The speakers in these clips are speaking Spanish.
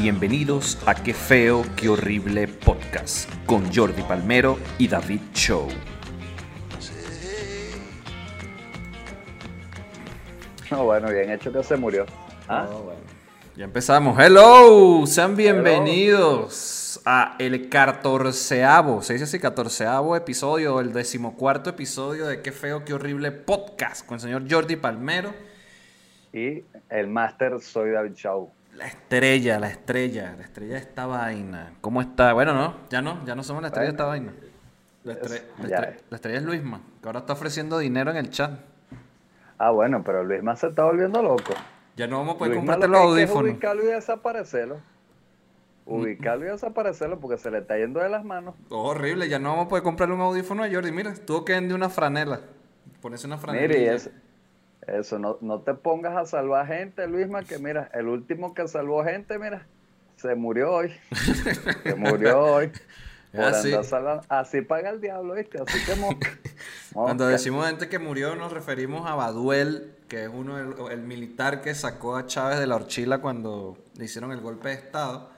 Bienvenidos a Qué feo, qué horrible podcast con Jordi Palmero y David Show. No, bueno, bien hecho que se murió. ¿Ah? Ya empezamos. Hello, sean bienvenidos a el catorceavo, se dice así, catorceavo episodio, el decimocuarto episodio de Qué feo, qué horrible podcast con el señor Jordi Palmero. Y el máster soy David Shaw. La estrella, la estrella, la estrella de esta vaina. ¿Cómo está? Bueno, no, ya no, ya no somos la estrella de esta vaina. La, estre- Es- la ya estre- es. la estrella es Luisma, que ahora está ofreciendo dinero en el chat. Ah, bueno, pero Luis más se está volviendo loco. Ya no vamos a poder comprarte lo los audífonos. ubicarlo y desaparecerlo. Ubicarlo y desaparecerlo porque se le está yendo de las manos. Oh, horrible, ya no vamos a poder comprarle un audífono a Jordi. Mira, tuvo que vender una franela. Ponerse una franela. Mire, y es- eso, no, no te pongas a salvar gente, Luisma, que mira, el último que salvó gente, mira, se murió hoy. se murió hoy. Así. Así paga el diablo, ¿viste? Así que mosca. Cuando decimos gente que murió, nos referimos a Baduel, que es uno el, el militar que sacó a Chávez de la horchila cuando le hicieron el golpe de Estado.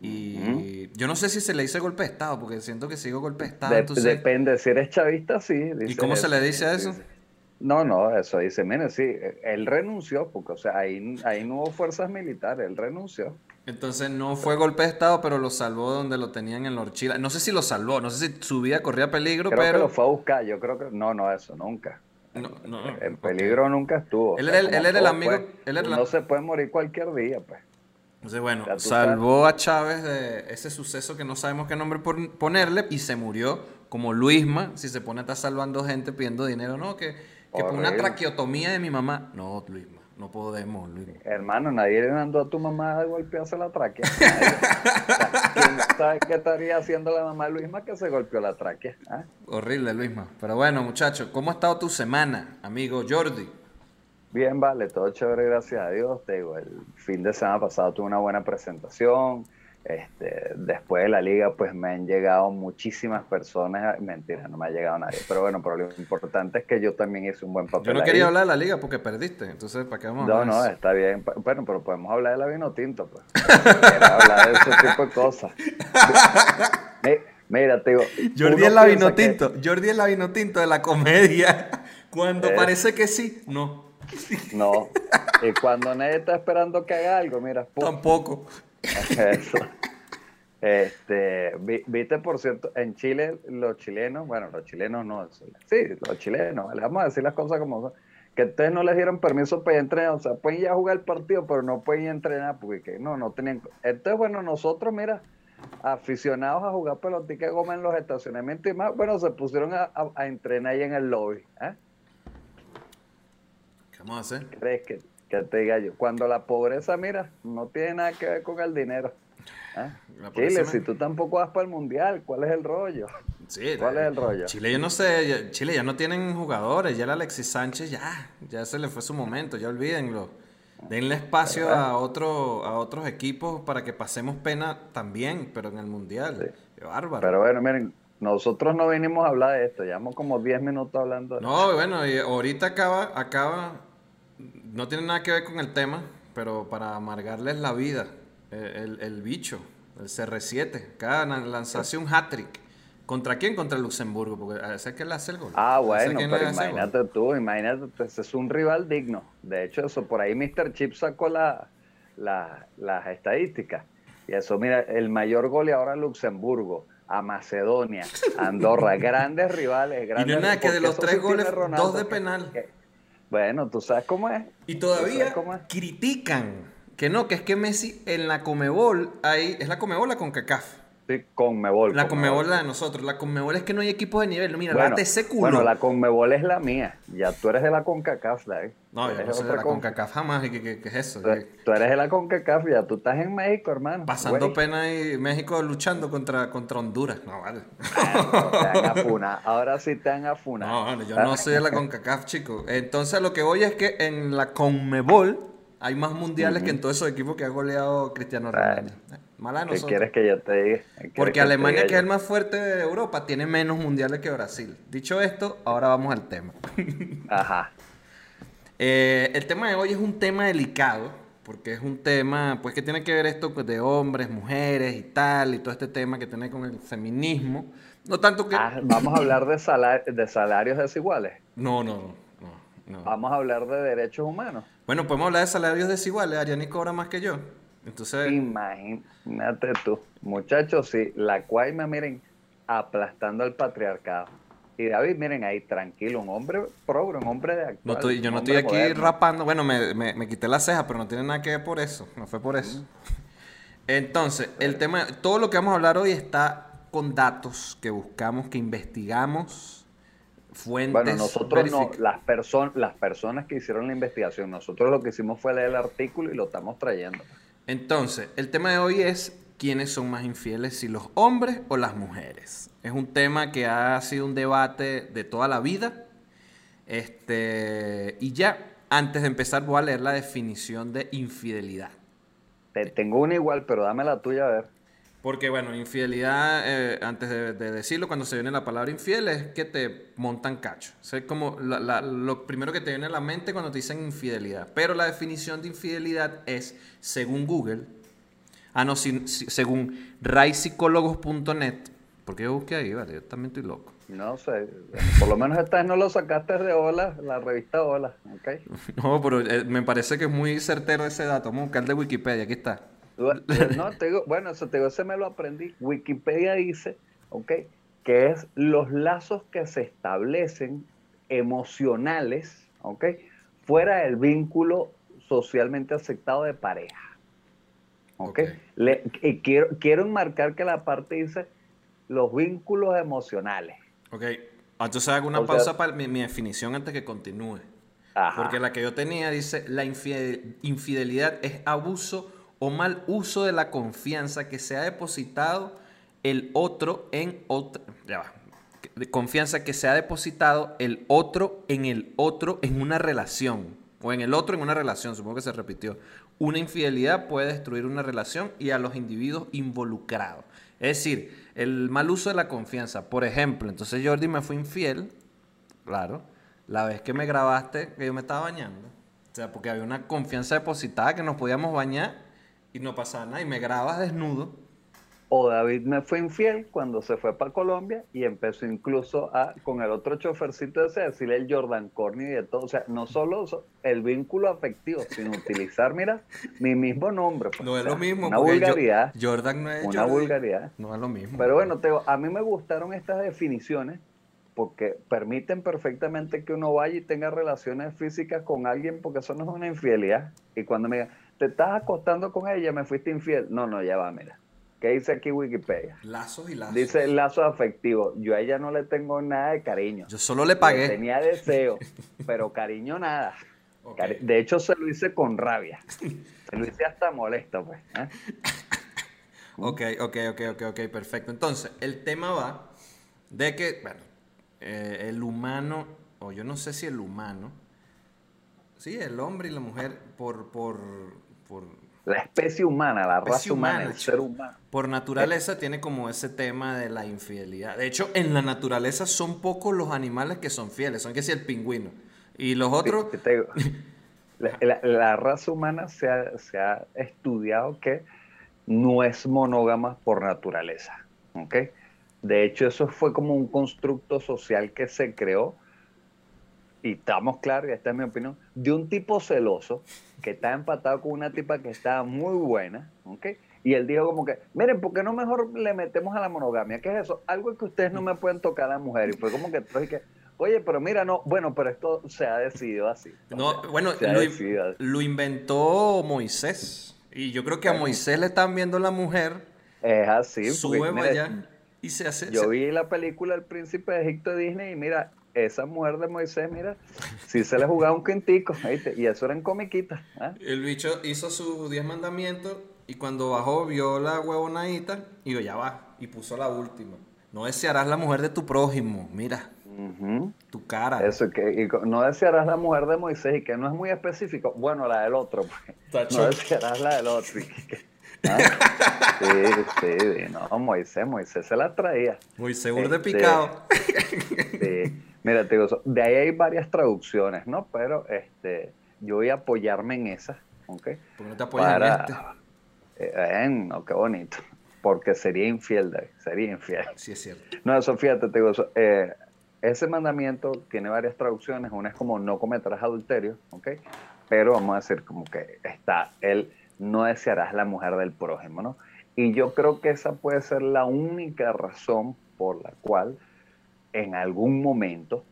Y yo no sé si se le dice golpe de Estado, porque siento que sigo golpe de Estado. De- entonces, Depende, si eres chavista, sí. ¿Y cómo se le dice a eso? No, no, eso dice, mire, sí, él renunció, porque, o sea, ahí, ahí no hubo fuerzas militares, él renunció. entonces no fue golpe de Estado, pero lo salvó donde lo tenían en la horchila. No sé si lo salvó, no sé si su vida corría peligro, Creo que pero... lo fue a buscar, yo creo que, no, no, eso, nunca. No, no, no, En peligro nunca estuvo. Él o sea, como él era el amigo- pues, él era la- uno se puede morir cualquier día, pues. Entonces, bueno, salvó a Chávez de ese suceso que no sabemos qué nombre pon- ponerle y se murió como Luisma, si se pone a estar salvando gente pidiendo dinero, no, que, que por una traqueotomía de mi mamá. No, Luisma, no podemos, Luisma. Hermano, nadie le mandó a tu mamá a golpearse la tráquea. ¿Quién sabe qué estaría haciendo la mamá de Luisma que se golpeó la tráquea? ¿Ah? Horrible, Luisma. Pero bueno, muchachos, ¿cómo ha estado tu semana, amigo Jordi? Bien, vale, todo chévere, gracias a Dios. Te digo, el fin de semana pasado tuve una buena presentación. Este, después de la liga, pues me han llegado muchísimas personas. Mentira, no me ha llegado nadie. Pero bueno, pero lo importante es que yo también hice un buen papel. Yo no ahí. quería hablar de la liga porque perdiste, entonces, ¿para qué vamos a No, no, eso? está bien. Bueno, pero podemos hablar de la vino tinto, pues. Hablar de ese tipo de cosas. Mi- Mira, te digo. Jordi es la vino que- tinto, Jordi es la vino tinto de la comedia. Cuando Eh. parece que sí, no, No. Y cuando nadie está esperando que haga algo, mira, pum, tampoco. Eso. Este, vi- viste, por cierto, en Chile, los chilenos, bueno, los chilenos no, sí, los chilenos, le vamos a decir las cosas como son, que ustedes no les dieron permiso para entrenar, o sea, pueden ir a jugar el partido, pero no pueden ir a entrenar, porque que no, no tenían. Entonces, bueno, nosotros, mira, aficionados a jugar pelotica goma en los estacionamientos y más, bueno, se pusieron a, a- a entrenar ahí en el lobby. ¿eh? ¿Qué vamos a hacer? ¿Crees que, que te diga yo? Cuando la pobreza, mira, no tiene nada que ver con el dinero. ¿eh? Pobreza Chile, si tú tampoco vas para el mundial, ¿cuál es el rollo? Sí, ¿Cuál es el rollo? Chile, yo no sé, Chile ya no tienen jugadores, ya el Alexis Sánchez ya, ya se le fue su momento, ya olvídenlo. Denle espacio a, otro, a otros equipos para que pasemos pena también, pero en el mundial. Qué bárbaro. Pero bueno, miren, nosotros no vinimos a hablar de esto, llevamos como 10 minutos hablando de No, bueno, y ahorita acaba, acaba, no tiene nada que ver con el tema, pero para amargarles la vida, eh, el, el bicho, el CR7, acaba de lanzarse un hat-trick. ¿Contra quién? Contra Luxemburgo, porque a ese es que le hace el gol. Ah, bueno, pero imagínate tú, imagínate, pues, es un rival digno. De hecho, eso por ahí Mr. Chip sacó la, la- las estadísticas. Y eso, mira, el mayor goleador a Luxemburgo, a Macedonia, a Andorra, grandes rivales. Y Grandes, no es nada que de los tres goles, Ronaldo, dos de penal. que- bueno, tú sabes cómo es. Y ¿Tú sabes todavía critican que no, que es que Messi en la Comebol, ahí, ¿es la Comebol la CONCACAF? Sí, Conmebol. La Conmebol. Conmebol la de nosotros. La Conmebol es que no hay equipos de nivel. Mira, Bueno, la TC culo. bueno, la Conmebol es la mía. Ya tú eres de la CONCACAF, David. No, yo no soy de la con- CONCACAF jamás. ¿Y ¿Qué, qué- qué es eso? Tú, tú eres de la CONCACAF, ya tú estás en México, hermano. Pasando Güey. pena y México luchando contra, contra Honduras. No, vale. Te han afunado. Ahora sí te han afunado. No, vale, yo no soy de la CONCACAF, chico. Entonces, lo que voy es que en la CONMEBOL hay más mundiales que en todos esos equipos que ha goleado Cristiano Ronaldo. Eh, Mala de ¿Qué quieres que yo te diga? ¿Qué quieres Porque Alemania, diga que es el más fuerte de Europa, tiene menos mundiales que Brasil. Dicho esto, ahora vamos al tema. Ajá. Eh, el tema de hoy es un tema delicado porque es un tema, pues que tiene que ver esto de hombres, mujeres y tal, y todo este tema que tiene con el feminismo. No tanto que... Ah, vamos a hablar de, de salarios desiguales. No, no, no, no, Vamos a hablar de derechos humanos. Bueno, podemos hablar de salarios desiguales. Ariani cobra más que yo. Entonces... Imagínate tú. Muchachos, sí, la me miren, aplastando al patriarcado. Y David, miren ahí, tranquilo, un hombre progre, un hombre de actual. yo no estoy aquí rapando. Bueno, me, me, quité la ceja, pero no tiene nada que ver por eso. No fue por eso. Entonces, el tema, todo lo que vamos a hablar hoy está con datos que buscamos, que investigamos, fuentes. Bueno, nosotros no, las, personas las personas que hicieron la investigación, nosotros lo que hicimos fue leer el artículo y lo estamos trayendo. Entonces, el tema de hoy es quiénes son más infieles, si los hombres o las mujeres. Es un tema que ha sido un debate de toda la vida. Este, y ya, antes de empezar, voy a leer la definición de infidelidad. Te tengo una igual, pero dame la tuya a ver. Porque, bueno, infidelidad, eh, antes de, decirlo, cuando se viene la palabra infiel, es que te montan cacho. es como lo primero que te viene a la mente cuando te dicen infidelidad. Pero la definición de infidelidad es, según Google, Ah, no, según raypsicólogos.net. Porque yo busqué ahí, vale, yo también estoy loco. No sé, por lo menos esta vez no lo sacaste de Hola, la revista Hola, ¿ok? No, pero eh, me parece que es muy certero ese dato. Vamos a buscar de Wikipedia, aquí está. No, te digo, bueno, eso te digo, ese me lo aprendí. Wikipedia dice, ¿ok? Que es los lazos que se establecen emocionales, ¿ok? Fuera del vínculo socialmente aceptado de pareja. ¿ok? y quiero, quiero enmarcar que la parte dice los vínculos emocionales. Ok, entonces hago una pausa para mi, definición antes que continúe. Porque la que yo tenía dice, la infidelidad es abuso o mal uso de la confianza que se ha depositado el otro en otra... Ya va. Confianza que se ha depositado el otro en el otro en una relación. O en el otro en una relación, supongo que se repitió. Una infidelidad puede destruir una relación y a los individuos involucrados. Es decir, el mal uso de la confianza. Por ejemplo, entonces Jordi me fue infiel, claro, la vez que me grabaste que yo me estaba bañando. O sea, porque había una confianza depositada que nos podíamos bañar y no pasaba nada. Y me grabas desnudo o David me fue infiel cuando se fue para Colombia y empezó incluso a, con el otro chofercito ese, a decirle el Jordan Corny y de todo. O sea, no solo el vínculo afectivo, sino utilizar, mira, mi mismo nombre. Pues. no es lo mismo. Una vulgaridad. Jordan no es Una vulgaridad. No es lo mismo. Pero bueno, te, a mí me gustaron estas definiciones porque permiten perfectamente que uno vaya y tenga relaciones físicas con alguien porque eso no es una infidelidad. Y cuando me digan, te estás acostando con ella, me fuiste infiel. No, no, ya va, mira ¿Qué dice aquí Wikipedia? Lazos y lazos. Dice lazo afectivo. Yo a ella no le tengo nada de cariño. Yo solo le pagué. tenía deseo, pero cariño nada. De hecho, se lo hice con rabia. Se lo hice hasta molesto, pues. ¿eh? Ok, ok, ok, ok, ok, perfecto. Entonces, el tema va de que, bueno, eh, el humano, o yo no sé si el humano, sí, el hombre y la mujer, por, por, por la especie humana, la raza humana, el ser humano. Por naturaleza tiene como ese tema de la infidelidad. De hecho, en la naturaleza son pocos los animales que son fieles, son que si el pingüino. Y los otros... la, raza humana se ha, estudiado que no es monógama por naturaleza. ¿okay? De hecho, eso fue como un constructo social que se creó y estamos claros, y esta es mi opinión, de un tipo celoso que está empatado con una tipa que está muy buena, ¿ok? Y él dijo como que, miren, ¿por qué no mejor le metemos a la monogamia? ¿Qué es eso? Algo que ustedes no me pueden tocar a la mujer. Y fue como que, que oye, pero mira, no, bueno, pero esto se ha decidido así. No, bueno, lo, inventó Moisés. Y yo creo que a Moisés le están viendo la mujer. Es así. Sube allá y se hace... Yo vi la película El Príncipe de Egipto de Disney y mira, esa mujer de Moisés, mira, sí se le jugaba un quintico, y eso era en comiquita. ¿ah? El bicho hizo sus diez mandamientos y cuando bajó vio la huevonadita y yo, ya va, y puso la última. No desearás la mujer de tu prójimo, mira. Tu cara. Eso, que no desearás la mujer de Moisés y que no es muy específico. Bueno, la del otro. Pues. No desearás la del otro. ¿Ah? Sí, sí, no, Moisés, Moisés se la traía. Moisés de este, picado. Sí. Mira, te digo, de ahí hay varias traducciones, ¿no? Pero este, yo voy a apoyarme en esa. ¿ok? Porque no te apoyas en este. Eh, no, qué bonito. Porque sería infiel, David, sería infiel. Sí, es cierto. No, eso fíjate, te digo, eso, eh, ese mandamiento tiene varias traducciones. Una es como no cometerás adulterio, ¿ok? Pero vamos a decir como que está el no desearás la mujer del prójimo, ¿no? Y yo creo que esa puede ser la única razón por la cual en algún momento,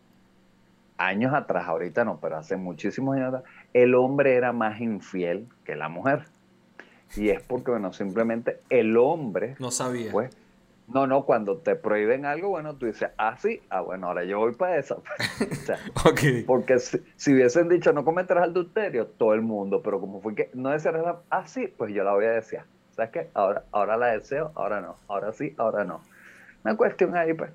años atrás, ahorita no, pero hace muchísimos años atrás, el hombre era más infiel que la mujer. Y es porque, bueno, simplemente el hombre... No sabía. Pues, no, no, cuando te prohíben algo, bueno, tú dices, ah, sí, ah, bueno, ahora yo voy para esa. Porque si, hubiesen dicho no cometerás adulterio, todo el mundo, pero como fue que no desearás, ah, sí, pues yo la voy a desear. ¿Sabes qué? Ahora, ahora la deseo, ahora no. Ahora sí, ahora no. Una cuestión ahí, pues.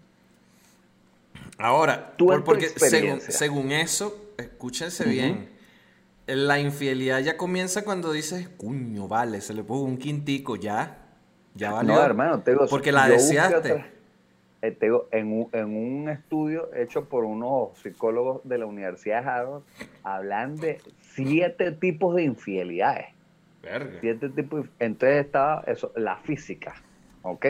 Ahora, porque según, eso, escúchense bien, la infidelidad ya comienza cuando dices, cuño, vale, se le puso un quintico, ya, ya valió. No, hermano, te digo, porque la deseaste. Eh, te digo, en, un, en un estudio hecho por unos psicólogos de la Universidad de Harvard, hablan de siete tipos de infidelidades. Siete tipos. Entonces estaba eso, la física, ¿ok?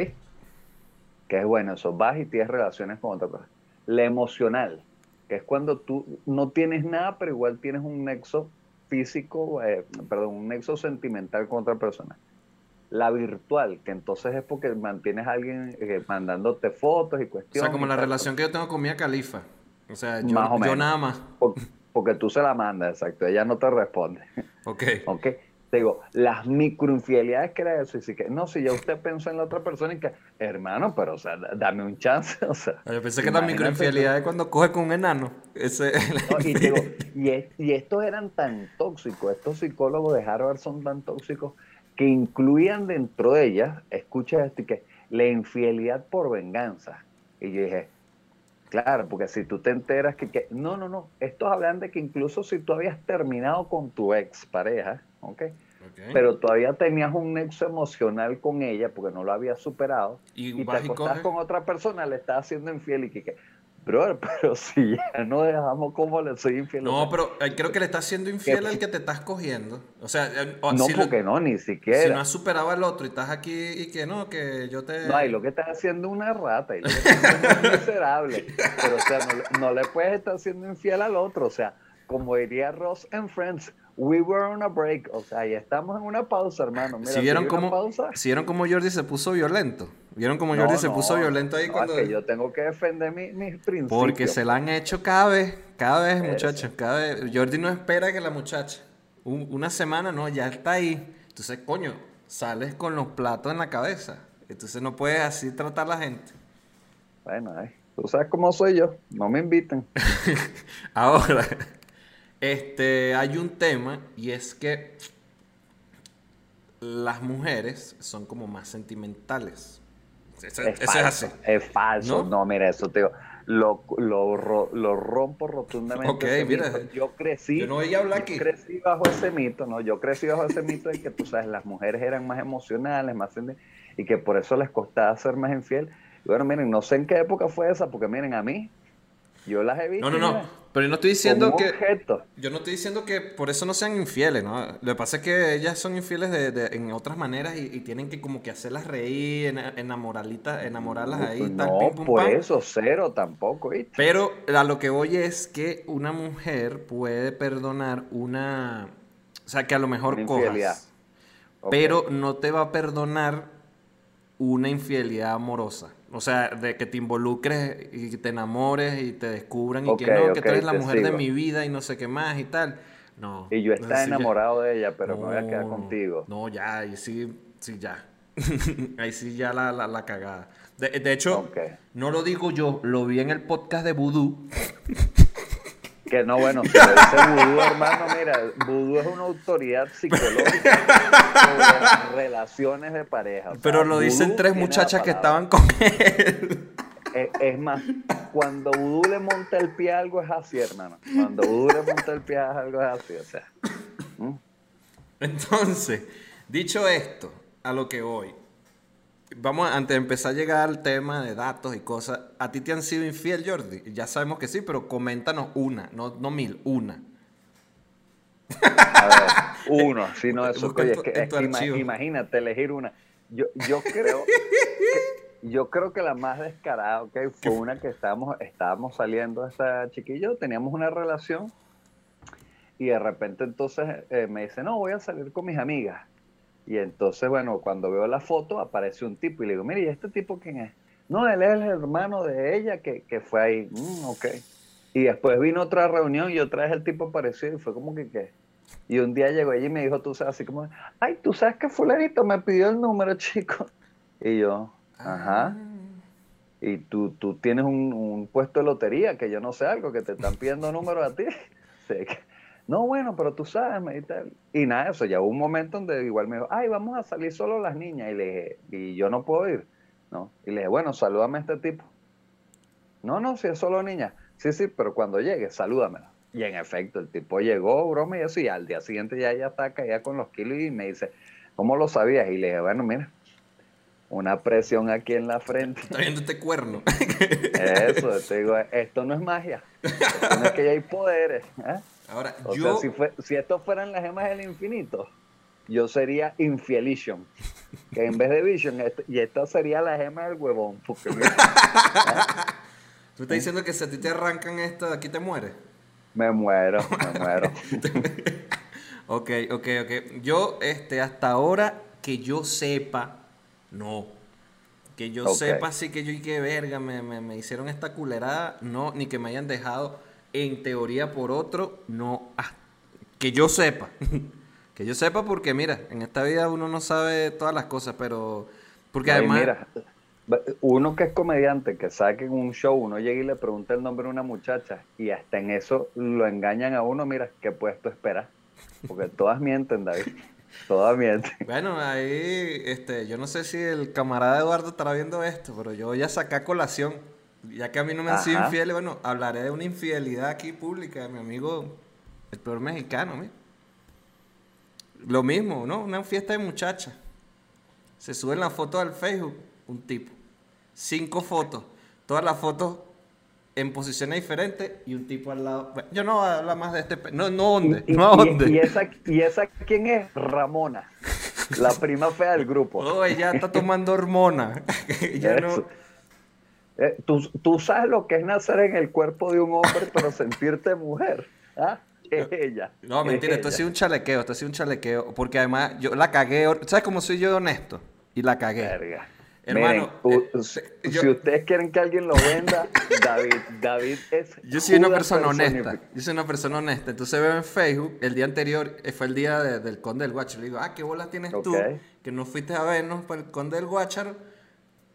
Que es bueno, eso, vas y tienes relaciones con otra persona la emocional, que es cuando tú no tienes nada, pero igual tienes un nexo físico, eh, perdón, un nexo sentimental con otra persona. La virtual, que entonces es porque mantienes a alguien eh, mandándote fotos y cuestiones. O sea, como la relación que yo tengo con Mia Califa. O sea, yo, nada más. Porque, porque, tú se la mandas, exacto. Ella no te responde. Ok. Ok te digo, las microinfidelidades que era eso, y si que, no, si ya usted pensó en la otra persona y que, hermano, pero o sea, dame un chance, o sea. Yo pensé que la microinfidelidad es cuando coge con un enano. Ese, y, digo, y, estos eran tan tóxicos, estos psicólogos de Harvard son tan tóxicos que incluían dentro de ellas, escucha esto, y que la infidelidad por venganza. Y yo dije, claro, porque si tú te enteras que, que no, no, no, estos hablan de que incluso si tú habías terminado con tu ex pareja, ¿ok? Pero todavía tenías un nexo emocional con ella porque no lo habías superado y, te acostás con otra persona, le estás haciendo infiel y que, bro, pero si ya no dejamos cómo le soy infiel. No, pero creo que le estás haciendo infiel al que te estás cogiendo. O sea, eh, no, porque no, ni siquiera. Si no has superado al otro y estás aquí y que no, que yo te. No, y lo que estás haciendo es una rata y lo que estás haciendo es miserable. Pero, o sea, no, no le puedes estar haciendo infiel al otro. O sea, como diría Ross en Friends, we were on a break. O sea, ya estamos en una pausa, hermano. Mira, ¿Sí vieron, cómo, vieron cómo Jordi se puso violento? ¿Vieron cómo Jordi se puso violento ahí cuando.? que yo tengo que defender mis, principios. Porque se la han hecho cada vez, cada vez, muchachos. Cada vez. Jordi no espera que la muchacha. una semana, no, ya está ahí. Entonces, coño, sales con los platos en la cabeza. Entonces no puedes así tratar a la gente. Bueno, tú sabes cómo soy yo. No me inviten. Ahora. Este, hay un tema y es que las mujeres son como más sentimentales. Eso, es, falso, Es falso. ¿No? mira, eso te digo. Lo, lo, rompo rotundamente. Ok, mira. Yo crecí. Yo no voy a hablar aquí. crecí bajo ese mito, ¿no? Yo crecí bajo ese mito de que, tú sabes, las mujeres eran más emocionales, más y que por eso les costaba ser más infiel. Y bueno, miren, no sé en qué época fue esa, porque miren, a mí, yo las he visto. No, no, no. Pero yo no estoy diciendo que. Yo no estoy diciendo que por eso no sean infieles, ¿no? Lo que pasa es que ellas son infieles de, en otras maneras y, tienen que como que hacerlas reír, enamorarlas, enamorarlas ahí. No, por eso, cero tampoco, ¿viste? Pero a lo que voy es que una mujer puede perdonar una. O sea, que a lo mejor cojas. Pero no te va a perdonar una infidelidad amorosa. O sea, de que te involucres y te enamores y te descubran y que no, que tú eres la mujer de mi vida y no sé qué más y tal. No. Y yo estaba enamorado de ella, pero me voy a quedar contigo. No, ya, ahí sí, sí, ya. ahí sí ya la, la, cagada. De, hecho, no lo digo yo, lo vi en el podcast de Voodoo. Que no, bueno, lo dice Vudú, hermano, mira, Vudú es una autoridad psicológica sobre relaciones de pareja. Pero lo dicen tres muchachas que estaban con él. Es, más, cuando Vudú le monta el pie a algo es así, hermano. Cuando Vudú le monta el pie a algo es así, o sea. Entonces, dicho esto, a lo que voy, Vamos, antes de empezar a llegar al tema de datos y cosas, ¿a ti te han sido infiel, Jordi? Ya sabemos que sí, pero coméntanos una, no, no mil, una. uno, si no eso oye, es que, es que imagínate elegir una. Yo, yo creo que, yo creo que la más descarada, ok, fue una que estábamos, estábamos saliendo esta chiquillo, teníamos una relación y de repente entonces eh, me dice, no, voy a salir con mis amigas. Y entonces, bueno, cuando veo la foto aparece un tipo y le digo, mire, ¿y este tipo quién es? No, él es el hermano de ella que, que fue ahí. Mm, ok. Y después vino otra reunión y otra vez el tipo apareció y fue como que, ¿qué? Y un día llegó ella y me dijo, tú sabes, así como, ay, tú sabes que fulanito me pidió el número, chico. Y yo, ajá. Ah. Y tú, tú tienes un, un, puesto de lotería, que yo no sé algo, que te están pidiendo números a ti. No, bueno, pero tú sabes, me Y nada, eso ya hubo un momento donde igual me dijo, ay, vamos a salir solo las niñas. Y le dije, y yo no puedo ir. ¿no? Y le dije, bueno, salúdame a este tipo. No, no, si es solo niña. Sí, sí, pero cuando llegue, salúdamela. Y en efecto, el tipo llegó, broma, y eso, y al día siguiente ya ella está caída con los kilos y me dice, ¿cómo lo sabías? Y le dije, bueno, mira, una presión aquí en la frente. Está viendo este cuerno. Eso, te digo, esto no es magia. no es que ya hay poderes. ¿eh? Ahora, o sea, si, fue, si estos fueran las gemas del infinito, yo sería Infielition. Que en vez de Vision, este, y esta sería la gema del huevón. Porque, ¿Tú estás diciendo que si a ti te arrancan esto, aquí te mueres? Me muero, me muero. ok, ok, ok. Yo, este, hasta ahora, que yo sepa, no. Que yo sepa, sí que yo y que verga, me, me, me hicieron esta culerada, no, ni que me hayan dejado en teoría por otro, no. Ah, que yo sepa. que yo sepa porque, mira, en esta vida uno no sabe todas las cosas, pero... Porque además... Mira, uno que es comediante, que saque en un show, uno llega y le pregunta el nombre a una muchacha y hasta en eso lo engañan a uno, mira, ¿qué puesto esperar? Porque todas mienten, David. Todas mienten. Bueno, ahí, este, yo no sé si el camarada Eduardo estará viendo esto, pero yo ya saqué a colación ya que a mí no me han sido infieles, bueno, hablaré de una infidelidad aquí pública de mi amigo, el peor mexicano, ¿me? Lo mismo, ¿no? Una fiesta de muchachas. Se suben las fotos al Facebook, un tipo. Cinco fotos. Todas las fotos en posiciones diferentes y un tipo al lado. yo no voy a hablar más de este. No, no, ¿dónde? Y, no, ¿dónde? Y, esa, ¿Y esa quién es? Ramona. La prima fea del grupo. Oh, ella está tomando hormona. ya no eh, tú, tú, sabes lo que es nacer en el cuerpo de un hombre, pero sentirte mujer. ¿Ah? Es ella. No, mentira, esto ha sido un chalequeo, esto ha sido un chalequeo. Porque además yo la cagué. ¿Sabes cómo soy yo honesto? Y la cagué. Verga. Hermano, eh, si ustedes quieren que alguien lo venda, David, David es. Yo soy una persona honesta. Yo soy una persona honesta. Entonces veo en Facebook, el día anterior eh, fue el día del Conde del Guacharo. Le digo, ah, ¿qué bolas tienes tú? Que no fuiste a vernos para el Conde del Guacharo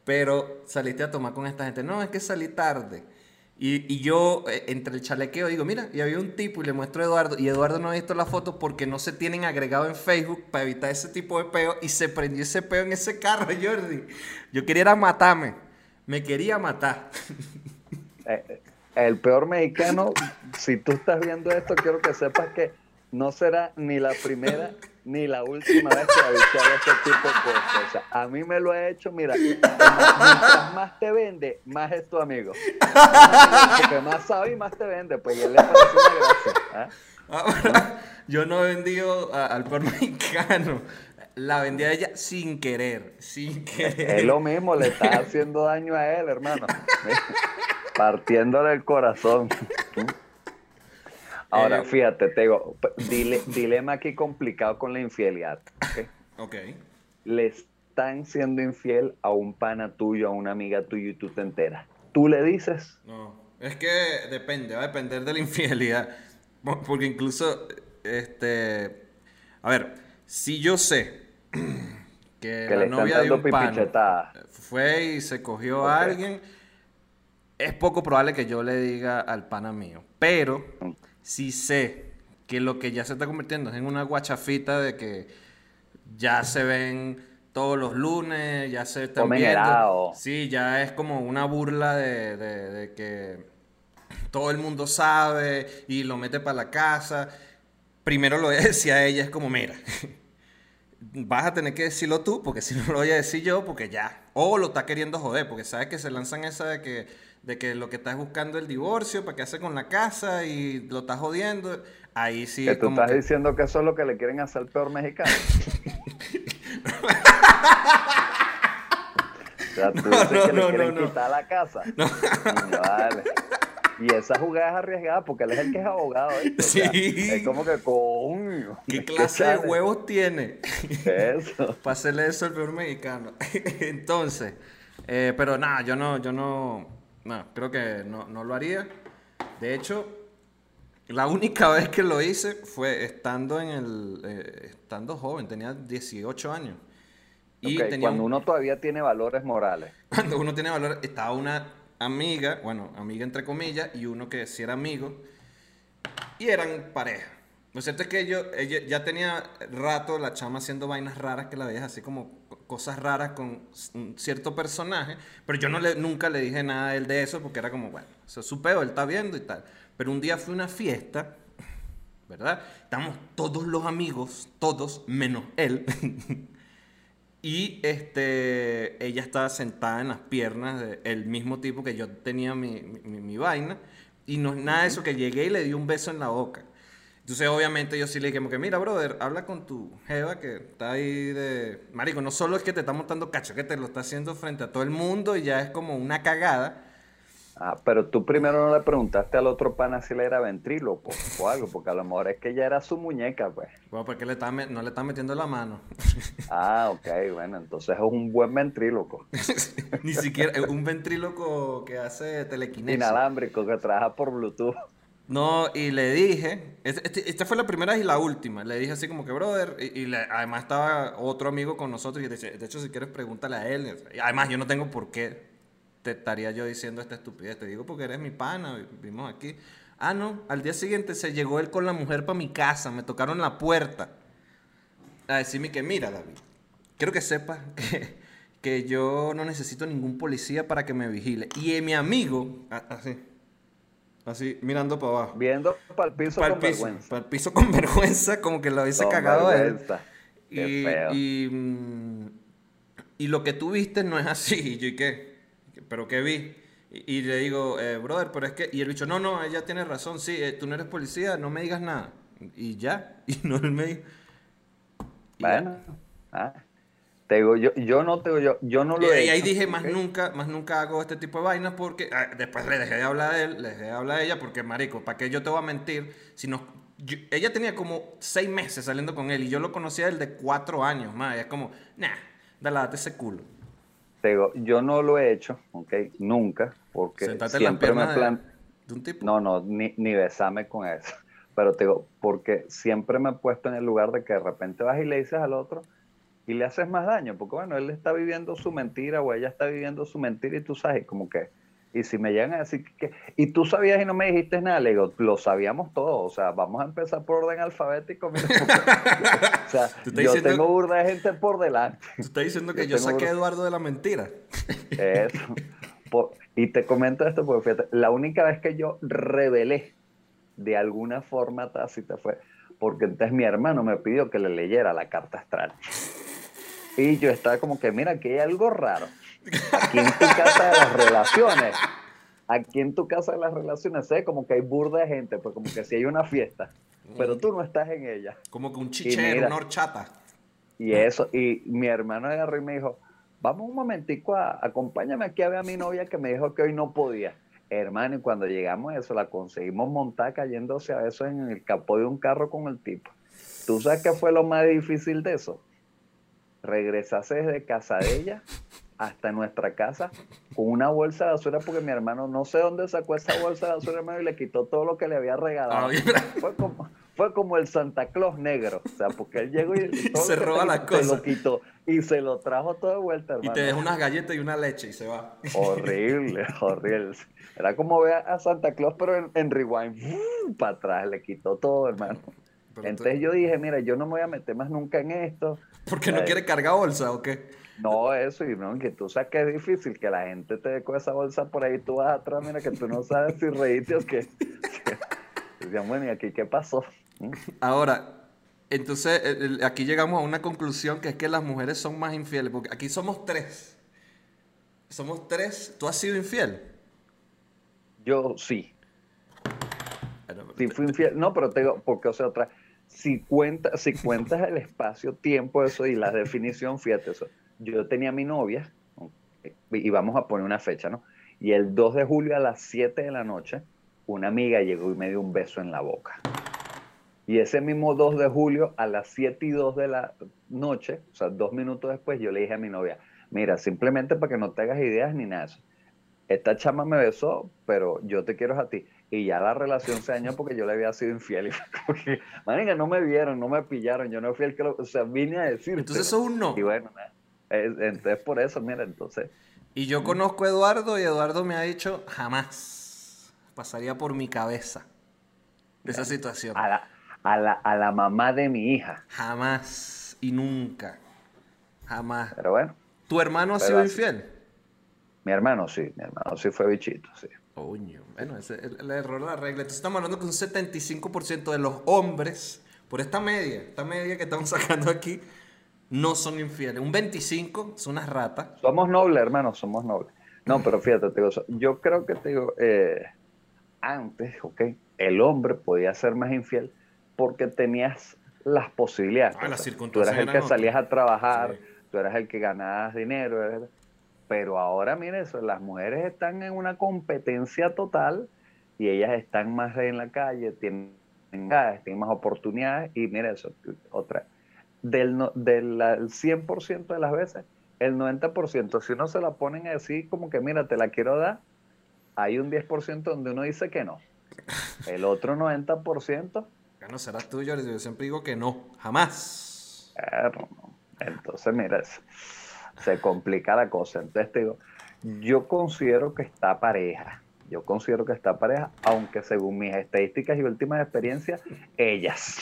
pero saliste a tomar con esta gente. No, es que salí tarde. Y, y, yo, eh, entre el chalequeo, digo, mira, y había un tipo y le muestro a Eduardo, y Eduardo no ha visto la foto porque no se tienen agregado en Facebook para evitar ese tipo de peo, y se prendió ese peo en ese carro, Jordi. Yo quería matarme, me quería matar. Eh, eh, el peor mexicano, si tú estás viendo esto, quiero que sepas que no será ni la primera ni la última vez que ha bichado este tipo de cosas. O sea, a mí me lo ha hecho, mira, mientras más te vende, más es tu amigo. Porque más sabe y más te vende, pues y él le parece una gracia. ¿ah? yo no he vendido al peor mexicano. La vendí a ella sin querer, sin querer. Es lo mismo, le está haciendo daño a él, hermano. Partiéndole el corazón. Ahora, eh, fíjate, te digo, dilema aquí complicado con la infidelidad. ok. Le están siendo infiel a un pana tuyo, a una amiga tuya y tú te enteras. ¿Tú le dices? No, es que depende, va a depender de la infidelidad. Porque incluso, este, a ver, si yo sé que, la novia de un pana fue y se cogió a alguien, es poco probable que yo le diga al pana mío. Pero si sé que lo que ya se está convirtiendo es en una guachafita de que ya se ven todos los lunes, ya se están viendo. Sí, ya es como una burla de, que todo el mundo sabe y lo mete para la casa. Primero lo decía ella, es como, mira, vas a tener que decirlo tú, porque si no lo voy a decir yo, porque ya. O lo está queriendo joder, porque sabes que se lanzan esa de que de que lo que estás buscando es el divorcio, para qué hace con la casa y lo estás jodiendo. ahí sí. Que tú estás diciendo que eso es lo que le quieren hacer al peor mexicano. o sea, tú dices que le quieren quitar la casa. No. vale. Y esa jugada es arriesgada porque él es el que es abogado. sí. es como que, coño. ¿Qué clase de huevos tiene? Eso. Para hacerle eso al peor mexicano. Entonces, eh, pero nada, yo no, yo no, no, creo que no, no lo haría. De hecho, la única vez que lo hice fue estando en el, eh, estando joven, tenía 18 años. Y cuando uno todavía tiene valores morales. Cuando uno tiene valores, estaba una amiga, bueno, amiga entre comillas, y uno que sí era amigo, y eran pareja. Lo cierto es que yo, ella ya tenía rato la chama haciendo vainas raras que la veías así como cosas raras con un cierto personaje, pero yo no le, nunca le dije nada a él de eso porque era como, bueno, eso es su peo, él está viendo y tal. Pero un día fue una fiesta, ¿verdad? Estamos todos los amigos, todos menos él. Y este, ella estaba sentada en las piernas del mismo tipo que yo tenía mi, mi, vaina. Y no es nada de eso que llegué y le di un beso en la boca. Entonces, obviamente, yo sí le dije, como que, mira, brother, habla con tu jeva que está ahí de. Marico, no solo es que te está montando cacho, que te lo está haciendo frente a todo el mundo y ya es como una cagada. Ah, pero tú primero no le preguntaste al otro pana si le era ventríloco o algo, porque a lo mejor es que ya era su muñeca, pues. Bueno, porque le no le está metiendo la mano. Ah, ok, bueno, entonces es un buen ventríloco. Ni siquiera, un ventríloco que hace telequinesis. Inalámbrico, que trabaja por Bluetooth. No, y le dije, este, esta fue la primera y la última, le dije así como que, brother, y, además estaba otro amigo con nosotros y de hecho, si quieres pregúntale a él. Además, yo no tengo por qué te estaría yo diciendo esta estupidez. Te digo porque eres mi pana, vivimos aquí. Ah, no, al día siguiente se llegó él con la mujer para mi casa, me tocaron la puerta a decirme que, mira, David, quiero que sepas que, que yo no necesito ningún policía para que me vigile. Y mi amigo, así, así, mirando para abajo. Viendo para el piso con vergüenza. Para el piso con vergüenza, como que lo hubiese cagado a él. y, Y, mm, y, lo que tú viste no es así. Y yo, ¿y qué? ¿pero qué vi? Y, le digo, eh, brother, pero es que... Y él dicho, no, no, ella tiene razón, sí, eh, tú no eres policía, no me digas nada. Y ya, y no él me dijo... Bueno, ah, te digo, yo, yo no te digo, yo, yo no lo y, Y ahí dije, más nunca, más nunca hago este tipo de vainas porque... Ah, después le dejé de hablar a él, le dejé de hablar a ella porque, marico, ¿para qué yo te voy a mentir? Si no, ella tenía como seis meses saliendo con él y yo lo conocía él de cuatro años más. Y es como, nah, dale, date ese culo digo, yo no lo he hecho, ¿ok? Nunca, porque siempre me plan... De un tipo. No, no, ni, ni besame con eso. Pero te digo, porque siempre me he puesto en el lugar de que de repente vas y le dices al otro y le haces más daño, porque bueno, él está viviendo su mentira o ella está viviendo su mentira y tú sabes, como que y si me llegan a decir que, y tú sabías y no me dijiste nada, le digo, lo sabíamos todo. O sea, vamos a empezar por orden alfabético. o sea, yo tengo burda de gente por delante. Tú estás diciendo que yo, saqué a Eduardo de la mentira. Eso. y te comento esto porque fíjate, la única vez que yo revelé de alguna forma tácita fue porque entonces mi hermano me pidió que le leyera la carta astral. Y yo estaba como que, mira, que hay algo raro. Aquí en tu casa de las relaciones, aquí en tu casa de las relaciones, sé como que hay burda de gente, pues como que si hay una fiesta, pero tú no estás en ella. Como que un chichero, una horchata. Y eso, y mi hermano agarró y me dijo, vamos un momentico, a, acompáñame aquí a ver a mi novia que me dijo que hoy no podía. Hermano, y cuando llegamos a eso, la conseguimos montar cayéndose a eso en el capó de un carro con el tipo. ¿Tú sabes qué fue lo más difícil de eso? Regresarse desde casa de ella hasta nuestra casa con una bolsa de basura porque mi hermano no sé dónde sacó esa bolsa de basura y le quitó todo lo que le había regalado. fue, como, fue como el Santa Claus negro, o sea, porque él llegó y, se roba las cosas. Se lo quitó y se lo trajo todo de vuelta, hermano. Y te dejó unas galletas y una leche y se va. Horrible, horrible. Era como ver a Santa Claus pero en, rewind, para atrás, le quitó todo, hermano. Entonces yo dije, mira, yo no me voy a meter más nunca en esto. ¿Porque no quiere cargar bolsa o qué? No, eso, y no, que tú sabes que es difícil que la gente te dé con esa bolsa por ahí, tú vas atrás, mira que tú no sabes si reíste o qué. Decían, bueno, ¿y aquí qué pasó? Ahora, entonces aquí llegamos a una conclusión que es que las mujeres son más infieles, porque aquí somos tres. Somos tres. ¿Tú has sido infiel? Yo sí. Si fui infiel, no, pero te digo, porque, o sea, otra, si, cuenta, si cuentas el espacio-tiempo, eso y la definición, fíjate eso. Yo tenía mi novia, y vamos a poner una fecha, ¿no? Y el 2 de julio a las 7 de la noche, una amiga llegó y me dio un beso en la boca. Y ese mismo 2 de julio a las 7 y 2 de la noche, o sea, dos minutos después, yo le dije a mi novia, mira, simplemente para que no te hagas ideas ni nada. Esta chama me besó, pero yo te quiero a ti. Y ya la relación se dañó porque yo le había sido infiel. Porque, no me vieron, no me pillaron, yo no fui el que lo, o sea, vine a decir. Entonces eso es un no. Y bueno, entonces por eso, mira, entonces. Y yo conozco a Eduardo y Eduardo me ha dicho, jamás pasaría por mi cabeza esa situación. A la, a la, a la mamá de mi hija. Jamás y nunca. Jamás. Pero bueno. ¿Tu hermano ha sido infiel? Mi hermano sí, mi hermano sí fue bichito, sí. Coño, bueno, ese es el, error de la regla. Entonces estamos hablando que un 75% de los hombres, por esta media, esta media que estamos sacando aquí, no son infieles. Un 25 son unas ratas. Somos nobles, hermano, somos nobles. No, pero fíjate, te digo, yo creo que te digo, eh, antes, ok, el hombre podía ser más infiel porque tenías las posibilidades. Ah, las tú eras el que salías a trabajar, tú eras el que ganabas dinero, pero ahora, mire eso, las mujeres están en una competencia total y ellas están más en la calle, tienen, tienen más oportunidades y mire eso, otra, del, del 100% de las veces, el 90%, si uno se la ponen así como que, mira, te la quiero dar, hay un 10% donde uno dice que no. El otro 90%... no será tuyo, yo siempre digo que no, jamás. Entonces, mira, se complica la cosa. Entonces te digo, yo considero que está pareja. Yo considero que está pareja, aunque según mis estadísticas y últimas experiencias, ellas.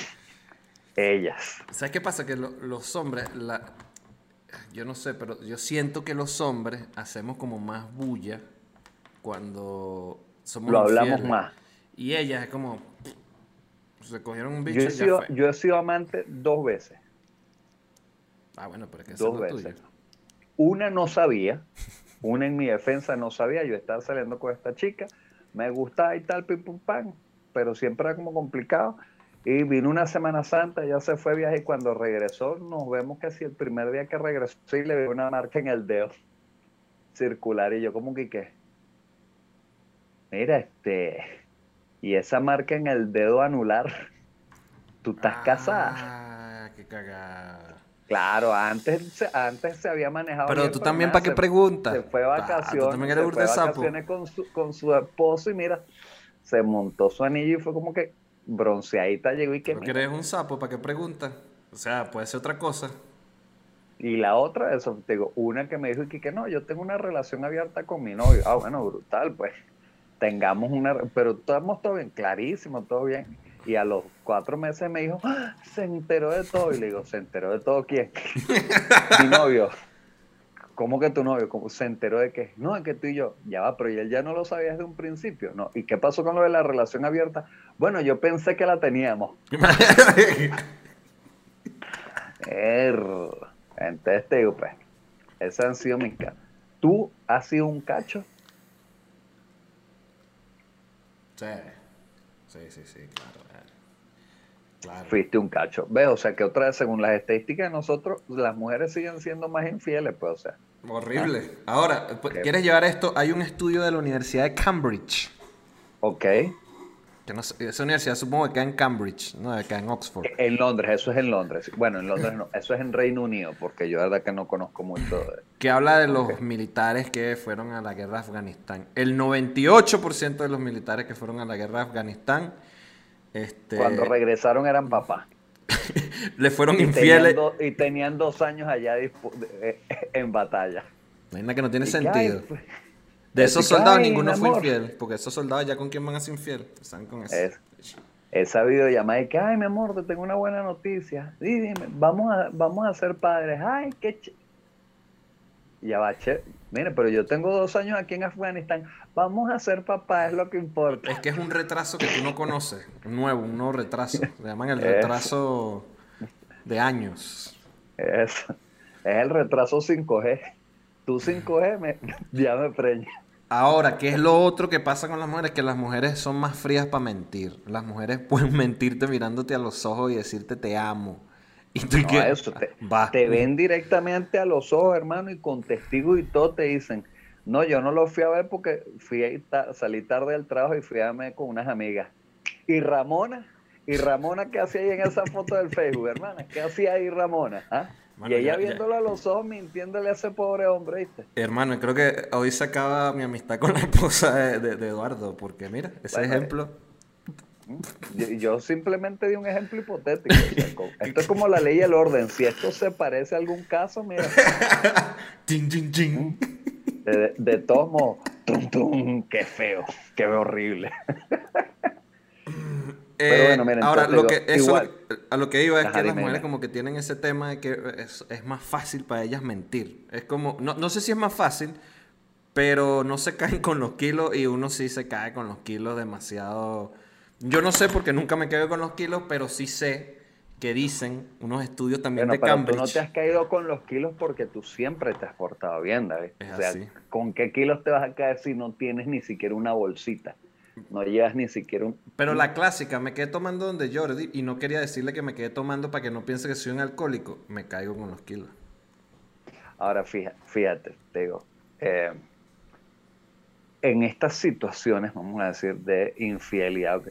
Ellas. ¿Sabes qué pasa? Que los hombres, la, yo no sé, pero yo siento que los hombres hacemos como más bulla cuando somos Lo hablamos más. Y ellas es como, se cogieron un bicho yo he, sido, yo he sido amante dos veces. Ah, bueno, pero es que dos veces. Una no sabía, una en mi defensa no sabía, yo estaba saliendo con esta chica, me gustaba y tal, pim pum pero siempre era como complicado. Y vino una Semana Santa, ya se fue viaje y cuando regresó, nos vemos que si el primer día que regresó, sí le veo una marca en el dedo circular y yo como que. Mira, este, y esa marca en el dedo anular, tú estás casada. Ah, qué cagada. Claro, antes, antes se había manejado. Pero tú también, ¿para qué preguntas? Se fue a vacaciones, se fue vacaciones con su, con su esposo y mira, se montó su anillo y fue como que bronceadita llegó y que... ¿Pero eres un sapo? ¿Para qué preguntas? O sea, puede ser otra cosa. Y la otra, eso, te digo, una que me dijo que, que no, yo tengo una relación abierta con mi novio. Ah, bueno, brutal, pues. Tengamos una... Pero estamos todo bien, clarísimo, todo bien. Y a los cuatro meses me dijo, ¡Ah! se enteró de todo. Y le digo, ¿se enteró de todo quién? mi novio. ¿Cómo que tu novio? ¿Cómo se enteró de qué? No, es que tú y yo, ya va, pero él ya no lo sabía desde un principio, ¿no? ¿Y qué pasó con lo de la relación abierta? Bueno, yo pensé que la teníamos. Entonces te digo, pues, esas han sido mis casos. ¿Tú has sido un cacho? Sí, sí, sí, sí, claro. Claro. Fuiste un cacho. ¿Ves? O sea que otra vez, según las estadísticas de nosotros, las mujeres siguen siendo más infieles, pues, o sea. Horrible. Ahora, pues, ¿quieres llevar esto? Hay un estudio de la Universidad de Cambridge. Ok. Que no, esa universidad supongo que queda en Cambridge, no queda en Oxford. En Londres, eso es en Londres. Bueno, en Londres no, eso es en Reino Unido, porque yo la verdad que no conozco mucho. De... Que habla de los militares que fueron a la guerra de Afganistán. El 98% de los militares que fueron a la guerra de Afganistán este... Cuando regresaron eran papás. Le fueron infieles. y tenían dos años allá eh, en batalla. Imagina que no tiene sentido. Pues, de esos soldados ninguno fue infiel, porque esos soldados ya con quién van a ser infiel. Están con eso. Es, esa videollamada de que, ay, mi amor, te tengo una buena noticia. Dime, vamos a, vamos a ser padres. Ay, qué ch ya va, che. Mire, pero yo tengo dos años aquí en Afganistán. Vamos a ser papá, es lo que importa. Es que es un retraso que tú no conoces. Un nuevo, un nuevo retraso. Se llaman el retraso de años. Es, es el retraso 5G. Tú 5G me, ya me preñas. Ahora, ¿qué es lo otro que pasa con las mujeres? Que las mujeres son más frías para mentir. Las mujeres pueden mentirte mirándote a los ojos y decirte te amo. Y tú No, que, eso, te, va. te ven directamente a los ojos, hermano, y con testigos y todo te dicen, no, yo no lo fui a ver porque fui ta- salí tarde del trabajo y fui a verme con unas amigas. Y Ramona, y Ramona, ¿qué hacía ahí en esa foto del Facebook, hermana? ¿Qué hacía ahí Ramona? ¿Ah? Y ella ya- ya- viéndolo a los ojos, mintiéndole a ese pobre hombre, ¿viste? Hermano, creo que hoy se acaba mi amistad con la esposa de, de- de Eduardo, porque mira, ese Bueno, ejemplo. Yo, yo simplemente di un ejemplo hipotético. o sea, co- esto es como la ley y el orden. Si esto se parece a algún caso, mira, Chin, chin, chin. De, de modos, tum, tum, qué feo, qué horrible. Pero Eh, bueno, miren, ahora, lo digo, que, eso igual. lo- a lo que iba es Ajá, que las mujeres como que tienen ese tema de que es, es más fácil para ellas mentir. Es como, no, no sé si es más fácil, pero no se caen con los kilos y uno sí se cae con los kilos demasiado. Yo no sé porque nunca me quedo con los kilos, pero sí sé que dicen unos estudios también Bueno, de pero tú Cambridge. no te has caído con los kilos porque tú siempre te has portado bien, David. Es o sea, así. ¿con qué kilos te vas a caer si no tienes ni siquiera una bolsita? No llevas ni siquiera un... Pero la clásica, me quedé tomando donde Jordi y no quería decirle que me quedé tomando para que no piense que soy un alcohólico. Me caigo con los kilos. Ahora fíjate, fíjate te digo, eh, en estas situaciones, vamos a decir, de infidelidad.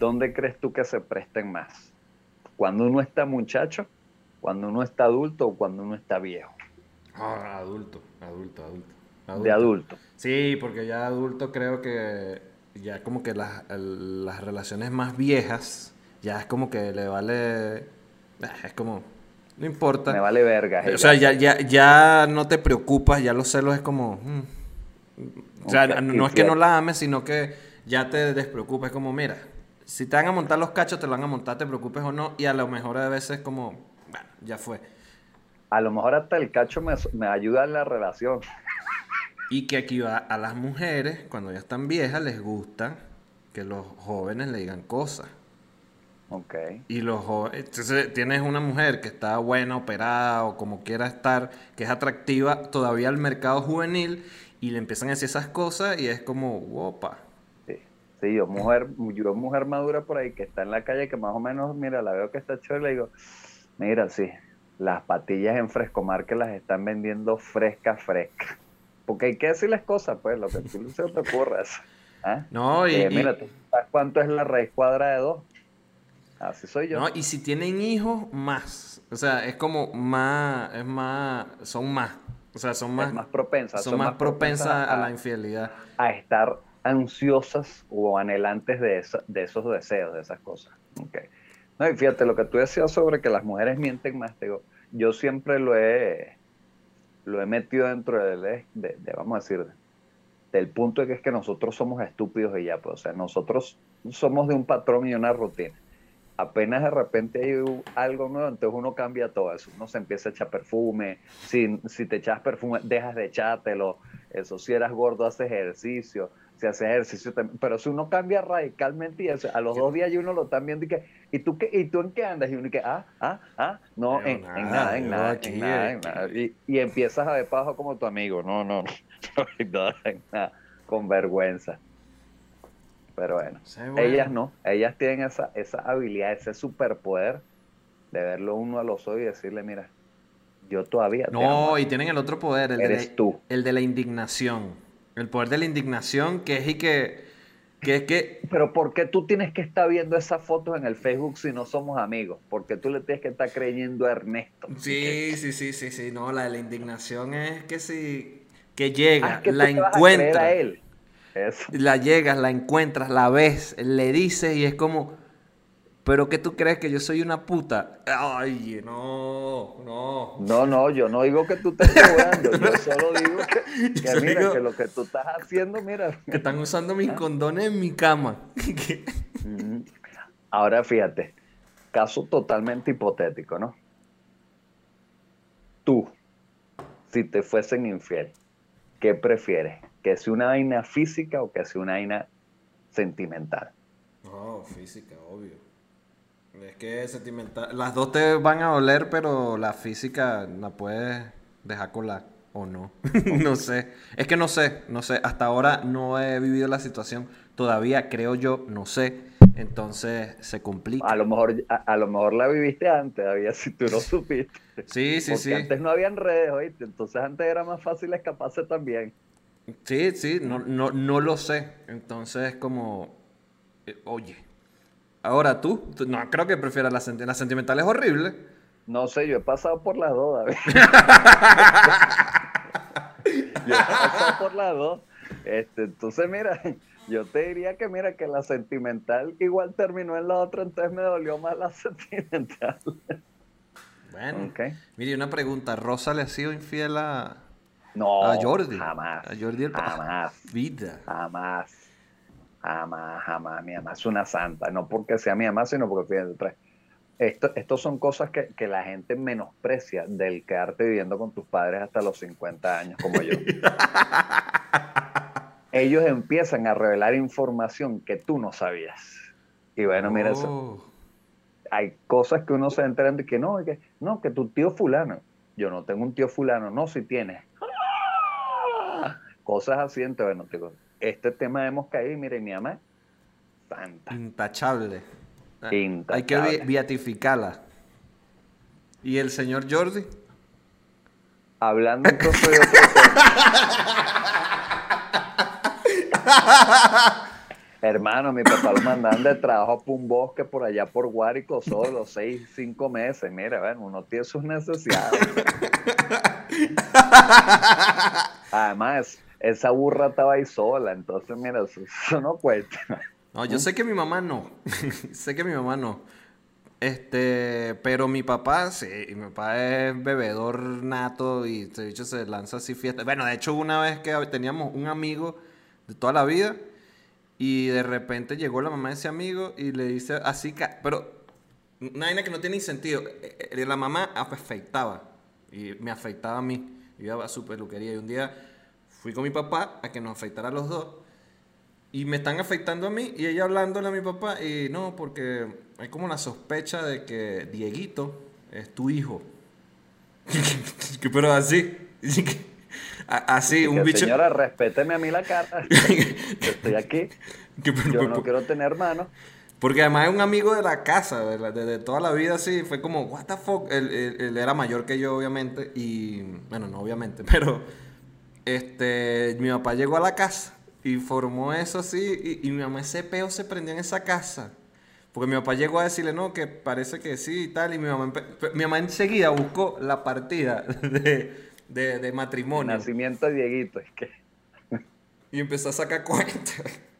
¿dónde crees tú que se presten más? ¿Cuando uno está muchacho? ¿Cuando uno está adulto o cuando uno está viejo? Ah, adulto, adulto, adulto. De adulto. Sí, porque ya adulto creo que ya como que las, las relaciones más viejas, ya es como que le vale... ah, Es como... No importa. Me vale verga. O sea, ya, ya, ya no te preocupas, ya los celos es como... mm. O sea, no, es que no la ames, sino que ya te despreocupas. Es como, mira, si te van a montar los cachos, te lo van a montar, te preocupes o no. Y a lo mejor a veces como, bueno, ya fue. A lo mejor hasta el cacho me, me ayuda en la relación. Y que aquí va a las mujeres, cuando ya están viejas, les gusta que los jóvenes le digan cosas. Ok. Y los jóvenes, entonces tienes una mujer que está buena, operada o como quiera estar, que es atractiva todavía al mercado juvenil y le empiezan a decir esas cosas y es como, opa. Sí, yo mujer, yo mujer madura por ahí que está en la calle que más o menos, mira, la veo que está chévere, le digo, mira, sí, las patillas en Frescomar que las están vendiendo fresca, fresca. Porque hay que decirles cosas, pues, lo que tú se te ocurra. ¿Ah? No, y, Eh, y- mira, ¿tú sabes cuánto es la raíz cuadrada de dos? Así soy yo. no, y si tienen hijos, más. O sea, es como más, es más, son más. O sea, son más, es más propensa. son más propensas a la infidelidad. a estar ansiosas o anhelantes de, esa- de esos deseos, de esas cosas. Ok. No, y fíjate, lo que tú decías sobre que las mujeres mienten más, te digo, yo siempre lo he, lo he metido dentro del, de, de- vamos a decir, del punto de que es que nosotros somos estúpidos y ya, pues, o sea, nosotros somos de un patrón y una rutina. Apenas de repente hay algo nuevo, entonces uno cambia todo eso. Uno se empieza a echar perfume. Si, si te echas perfume, dejas de echártelo. Eso, si eras gordo, haces ejercicio. Si haces ejercicio también. Pero si uno cambia radicalmente y eso, a los dos días y uno lo está viendo y que, ¿y tú, qué, ¿y tú en qué andas? Y uno que, ah, ah, ah, no, en, en nada, en nada, aquí, en nada, en aquí. nada. Y, y empiezas a ver pajo como tu amigo. No, no, no, nada, con vergüenza. Pero bueno. Sí, bueno. Ellas no, ellas tienen esa, esa habilidad, ese superpoder de verlo uno a los ojos y decirle, mira, yo todavía te No, amo, y tienen el otro poder, el de, eres la, tú. el de la indignación. El poder de la indignación, que es y que, que es que Pero ¿por qué tú tienes que estar viendo esas fotos en el Facebook si no somos amigos? Porque tú le tienes que estar creyendo a Ernesto. Sí, sí, sí, sí, sí, no, la de la indignación es que si que llega, Ah, es que la te vas a creer a encuentras, él. Eso. la llegas, la encuentras, la ves, le dices y es como, pero que tú crees que yo soy una puta. Ay, no, no. No, no, yo no digo que tú estés jugando, yo solo digo que, mira, digo- que lo que tú estás haciendo, mira. Que están usando mis condones en mi cama. Ahora fíjate, caso totalmente hipotético, ¿no? Tú, si te fuesen infiel, ¿qué prefieres? ¿Que sea una vaina física o que sea una vaina sentimental? No, física, obvio. Es que sentimental. Las dos te van a doler, pero la física la puedes dejar colar. o no. no sé. Es que no sé, no sé. Hasta ahora no he vivido la situación. Todavía creo yo, no sé. Entonces se complica. A lo mejor, a, lo mejor la viviste antes, había si tú no supiste. Sí, sí, Porque sí. Antes no habían redes, ¿oíste? Entonces antes era más fácil escaparse también. Sí, sí, no, no, no lo sé. Entonces como, eh, oye, ahora tú, tú- no creo que prefieras la, senti- la sentimental, es horrible. No sé, yo he pasado por las dos, David. yo he pasado por las dos. Este, entonces, mira, yo te diría que, mira, que la sentimental igual terminó en la otra, entonces me dolió más la sentimental. Bueno, Ok. mire, una pregunta, ¿Rosa le ha sido infiel a, No, a Jordi? jamás. A Jordi el. Jamás. Vida. Jamás. Jamás, jamás. Mi mamá es una santa. No porque sea mi mamá, sino porque fíjate, trae- Esto, estos son cosas que, que la gente menosprecia del quedarte viviendo con tus padres hasta los 50 años, como yo. Ellos empiezan a revelar información que tú no sabías. Y bueno, mira, eso, Oh. hay cosas que uno se entera de que no, que no, que tu tío fulano. Yo no tengo un tío fulano, no, si tienes. Cosas así, entonces, bueno, este tema hemos caído y mire, mi mamá, santa. Intachable. Ah, Hay que Intachable. beatificarla. ¿Y el señor Jordi? Hablando entonces de otro tema. Hermano, mi papá lo mandaban de trabajo para un bosque por allá por Guárico solo, seis, cinco meses. Mira, bueno, uno tiene sus necesidades. Además, esa burra estaba ahí sola, entonces, mira, eso, eso no cuesta. No, yo sé que mi mamá no. sé que mi mamá no. Este, pero mi papá, sí, mi papá es bebedor nato y de hecho se lanza así fiesta. Bueno, de hecho una vez que teníamos un amigo de toda la vida y de repente llegó la mamá de ese amigo y le dice así, pero una vaina que no tiene ni sentido. Eh, eh, La mamá afeitaba y me afeitaba a mí. Iba a su peluquería y un día fui con mi papá a que nos afeitara a los dos. Y me están afectando a mí y ella hablándole a mi papá y no, porque hay como la sospecha de que Dieguito es tu hijo. Pero así, así, un Que, bicho... Señora, respéteme a mí la cara. Yo estoy aquí, que- pero- yo pero- no quiero tener hermanos. Porque además es un amigo de la casa, de, la- de- de toda la vida, así. Fue como, what the fuck. Él, él- él era mayor que yo, obviamente. Y, bueno, no obviamente, pero este, mi papá llegó a la casa y formó eso así. Y, y mi mamá, ese peo se prendió en esa casa. Porque mi papá llegó a decirle, no, que parece que sí y tal. Y mi mamá, mi mamá enseguida buscó la partida de, de, de matrimonio. Nacimiento de Dieguito, es que. Y empezó a sacar cuentas.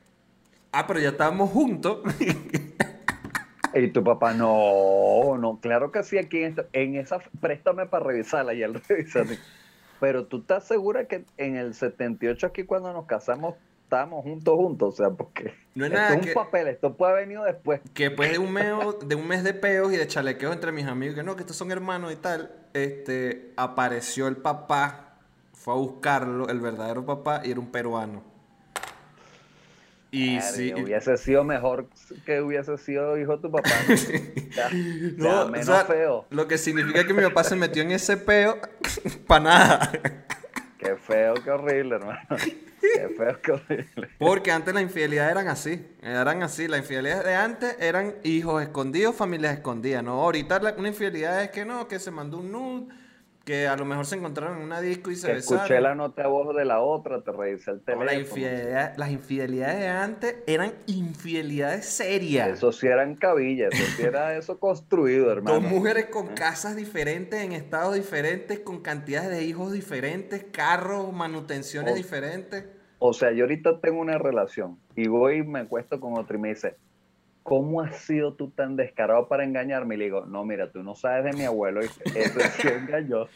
Ah, pero ya estábamos juntos. Y tu papá, no, no, claro que sí, aquí en, esa, préstame para revisarla y él revisa. Pero tú estás segura que en el 78 aquí cuando nos casamos estábamos juntos, juntos, o sea, porque No es esto nada es un que- papel, esto puede haber venido después. que después de un, meo- de un mes de peos y de chalequeos entre mis amigos, que no, que estos son hermanos y tal, este, apareció el papá, fue a buscarlo, el verdadero papá, y era un peruano. Y Verga, sí, hubiese sido mejor que hubiese sido hijo de tu papá. Ya, no, ya, o menos sea, feo. lo que significa que mi papá se metió en ese peo para nada. Qué feo, qué horrible, hermano. Qué feo, qué horrible. Porque antes las infidelidades eran así, eran así, las infidelidades de antes eran hijos escondidos, familias escondidas, ¿no? Ahorita la- una infidelidad es que no, que se mandó un nude, que a lo mejor se encontraron en una disco y se Que besaron. escuché la nota de voz de la otra, te revisé el No, teléfono. la infidelidad- las infidelidades de antes eran infidelidades serias. Eso sí eran cabillas, eso sí era eso construido, hermano. Dos mujeres con casas diferentes, en estados diferentes, con cantidades de hijos diferentes, carros, manutenciones diferentes. O sea, yo ahorita tengo una relación y voy y me acuesto con otro y me dice, ¿cómo has sido tú tan descarado para engañarme? Y le digo, no, mira, tú no sabes de mi abuelo, y eso sí engañó.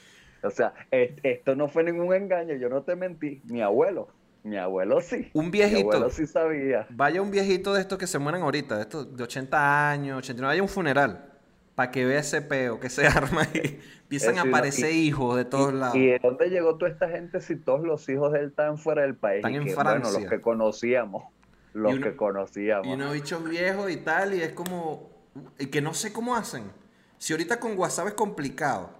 O sea, es- esto no fue ningún engaño, yo no te mentí. Mi abuelo, mi abuelo sí. Un Mi viejito. abuelo sí sabía. Vaya un viejito de estos que se mueren ahorita, de estos de 80 años, 89, vaya a un funeral, para que vea ese peo que se arma y empiezan a aparecer y- hijos de todos lados. ¿Y de dónde llegó toda esta gente si todos los hijos de él estaban fuera del país? Están Y en que, Bueno, Francia. los que conocíamos, los uno- que conocíamos. Y unos bichos viejos y tal, y es como. Y que no sé cómo hacen. Si ahorita con WhatsApp es complicado,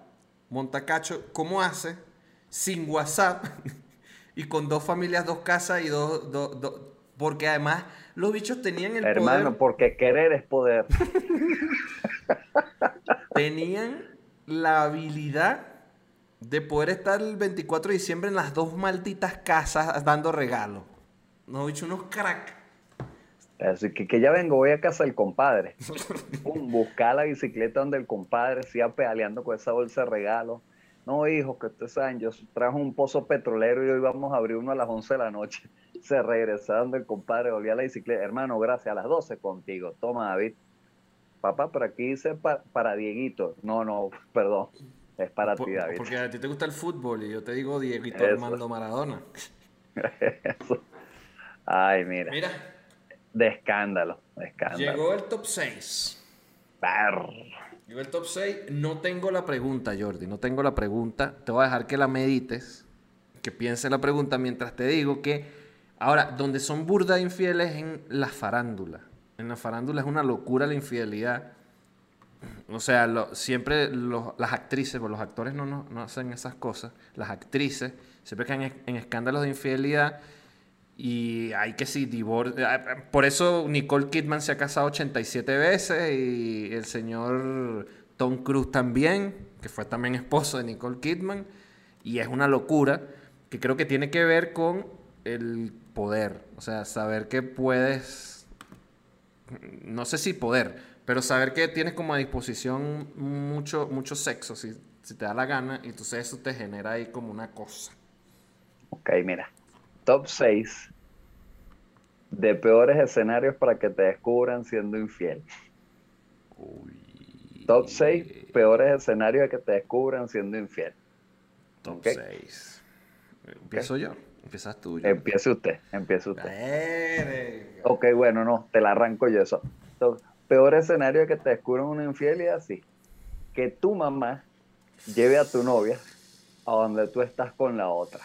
Montacacho, ¿cómo hace sin WhatsApp y con dos familias, dos casas y dos, dos, dos porque además los bichos tenían el Hermano, porque querer es poder. tenían la habilidad de poder estar el 24 de diciembre en las dos malditas casas dando regalos. Nos bichos unos crack. Así que, que ya vengo, voy a casa del compadre. buscar la bicicleta donde el compadre siga pedaleando con esa bolsa de regalos. No, hijo, que ustedes saben, yo trajo un pozo petrolero y hoy vamos a abrir uno a las 11 de la noche. Se regresaron del compadre, volví a la bicicleta. Hermano, gracias, a las 12 contigo. Toma, David. Papá, pero aquí dice para Dieguito. No, no, perdón. Es para ti, David. Porque a ti te gusta el fútbol y yo te digo Dieguito Armando Maradona. Eso. Ay, mira. Mira. De escándalo, de escándalo. Llegó el top 6. Llegó el top 6. No tengo la pregunta, Jordi. No tengo la pregunta. Te voy a dejar que la medites. Que piense la pregunta mientras te digo que. Ahora, donde son burda infieles en la farándula. En la farándula es una locura la infidelidad. O sea, siempre las actrices, porque los actores no, no, hacen esas cosas. Las actrices siempre caen en escándalos de infidelidad y hay que sí, divorcio. Ah, por eso Nicole Kidman se ha casado 87 veces y el señor Tom Cruise también, que fue también esposo de Nicole Kidman. Y es una locura que creo que tiene que ver con el poder. O sea, saber que puedes, no sé si poder, pero saber que tienes como a disposición mucho, mucho sexo, si, si te da la gana, y entonces eso te genera ahí como una cosa. Ok, mira top 6 de peores escenarios para que te descubran siendo infiel. Top 6 peores escenarios de que te descubran siendo infiel. Top 6. Empiezo yo. Empiezas tú. Empiece usted. Empiece usted. Ok, bueno, no, te la arranco yo eso. peor escenario de que te descubran una infidelidad, sí. Que tu mamá lleve a tu novia a donde tú estás con la otra.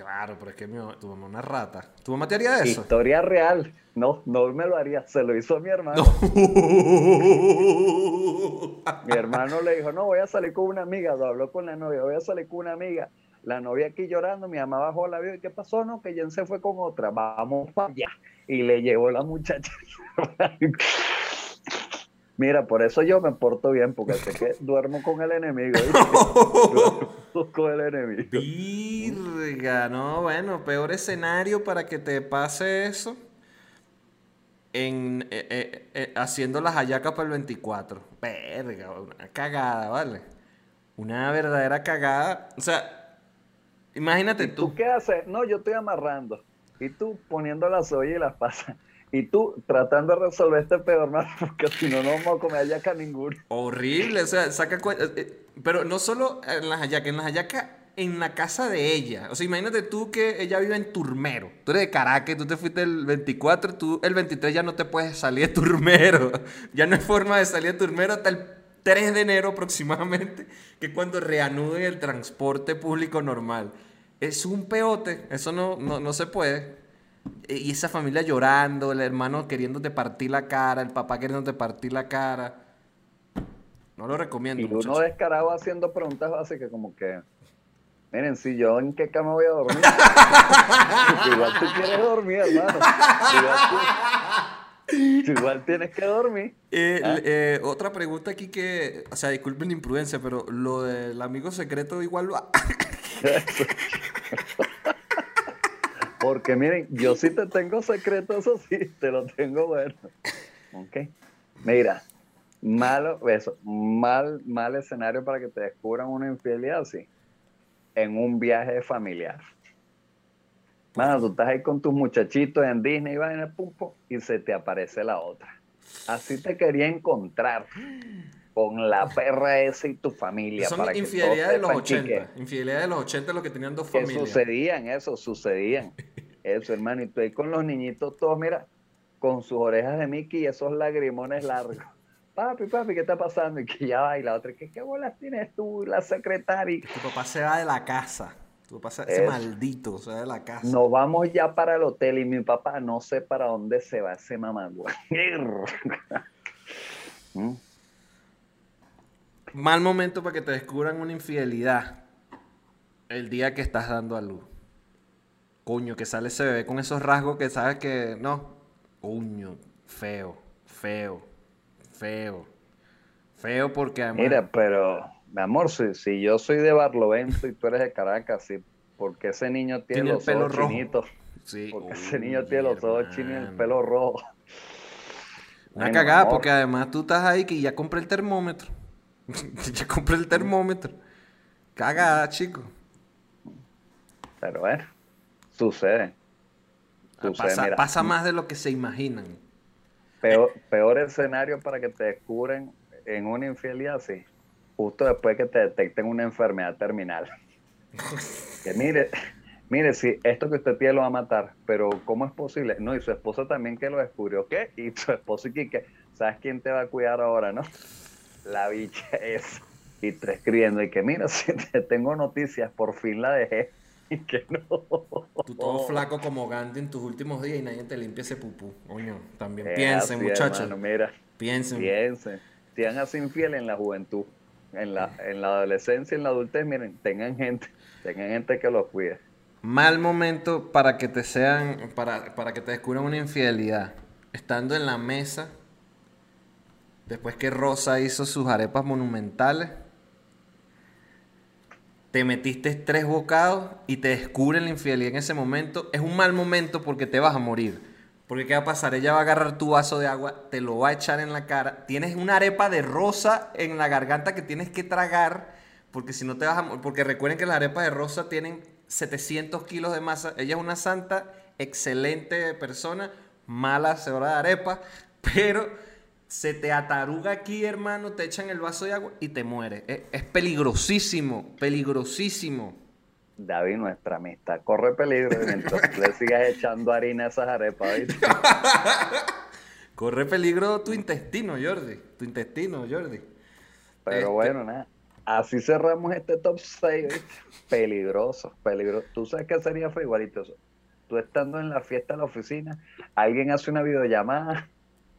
Claro, pero es que tu mamá es una rata. ¿Tu mamá te haría eso? Historia real. No, no me lo haría. Se lo hizo mi hermano. mi hermano le dijo, no, voy a salir con una amiga. Lo habló con la novia. Voy a salir con una amiga. La novia aquí llorando. Mi mamá bajó la vida. ¿Y qué pasó? No, que Jen se fue con otra. Vamos para allá. Y le llevó la muchacha. Mira, por eso yo me porto bien, porque sé que duermo con el enemigo. duermo con el enemigo. Virga, no, bueno, peor escenario para que te pase eso. En, eh, eh, eh, haciendo las hallacas para el 24. Verga, una cagada, ¿vale? Una verdadera cagada. O sea, imagínate tú. ¿Tú qué haces? No, yo estoy amarrando. Y tú poniendo las ollas y las pasas. Y tú tratando de resolver este peor, ¿no? Porque si no, no vamos a comer hallaca ninguno. Horrible, o sea, saca. Eh, eh, pero no solo en las hallacas, en las hallacas en la casa de ella. O sea, imagínate tú que ella vive en Turmero. Tú eres de Caracas, tú te fuiste el 24, tú el 23 ya no te puedes salir de Turmero. Ya no hay forma de salir de Turmero hasta el 3 de enero aproximadamente, que es cuando reanuden el transporte público normal. Es un peote, eso no, no, no se puede. E, y esa familia llorando, el hermano queriéndote partir la cara, el papá queriéndote partir la cara. No lo recomiendo. Y uno descarado haciendo preguntas básicas como que, miren, si yo en qué cama voy a dormir. igual tú quieres dormir, hermano. Igual, tienes que dormir. Eh, ¿Ah? eh, otra pregunta aquí que, o sea, disculpen la imprudencia, pero lo del amigo secreto igual va. Porque miren, yo sí te tengo secretos, eso sí, te lo tengo bueno. Ok. Mira, malo, eso, mal, mal escenario para que te descubran una infidelidad, sí. En un viaje familiar. Mano, tú estás ahí con tus muchachitos en Disney, y en el pumpo, y se te aparece la otra. Así te quería encontrar con la perra esa y tu familia. Son infidelidades de los 80. Infidelidades de los 80 lo que tenían dos familias. sucedían, eso, sucedían. eso, hermano. Y tú ahí con los niñitos todos, mira, con sus orejas de Mickey y esos lagrimones largos. Papi, papi, ¿qué está pasando? Y que ya va y la otra, ¿qué, qué bolas tienes tú, la secretaria? Tu papá se va de la casa. Tu papá se, ese maldito se va de la casa. Nos vamos ya para el hotel y mi papá no sé para dónde se va ese mamá. Mal momento para que te descubran una infidelidad. el día que estás dando a luz. Coño, que sale ese bebé con esos rasgos que sabes que no. Coño, feo, feo, feo. Feo porque además... Mira, pero, mi amor, si, si yo soy de Barlovento y tú eres de Caracas, sí, porque ese niño tiene, Tiene el los pelo ojos rojo. chinitos? Sí. Porque ese niño tiene los ojos chinos y el pelo rojo. Una cagada, porque además tú estás ahí que ya compré el termómetro. ya compré el termómetro. Cagada, chico. Pero bueno, sucede. Sucede, Pasa, mira, pasa más de lo que se imaginan. Peor, peor escenario para que te descubren en una infidelidad, sí. Justo después que te detecten una enfermedad terminal. que mire, mire, si esto que usted tiene lo va a matar, pero ¿cómo es posible? No, y su esposa también que lo descubrió, ¿qué? Y su esposo y que, ¿sabes quién te va a cuidar ahora, no? La bicha es. Y tú escribiendo, y que mira, si te tengo noticias, por fin la dejé. Y que no. Tú todo flaco como Gandhi en tus últimos días y nadie te limpia ese pupú. Coño, también Es piensen, muchachos. hermano, mira. Piensen. Piensen, sean así infieles en la juventud, en la, en la adolescencia y en la adultez, miren, tengan gente, tengan gente que los cuide. Mal momento para que te sean, para, para que te descubran una infidelidad. Estando en la mesa, después que Rosa hizo sus arepas monumentales, te metiste tres bocados y te descubren la infidelidad en ese momento. Es un mal momento porque te vas a morir. Porque ¿qué va a pasar? Ella va a agarrar tu vaso de agua, te lo va a echar en la cara. Tienes una arepa de rosa en la garganta que tienes que tragar. Porque si no te vas a morir. Porque recuerden que las arepas de rosa tienen 700 kilos de masa. Ella es una santa, excelente persona, mala hacedora de arepa. Pero se te ataruga aquí, hermano, te echan el vaso de agua y te mueres. Es, es peligrosísimo, peligrosísimo. David, nuestra amistad corre peligro mientras le sigas echando harina a esas arepas, ¿viste? Corre peligro tu intestino, Jordi. Tu intestino, Jordi. Pero Este- bueno, nada. Así cerramos este top 6, ¿viste? Peligroso, peligroso. ¿Tú sabes qué sería fue igualito? Tú estando en la fiesta de la oficina, alguien hace una videollamada,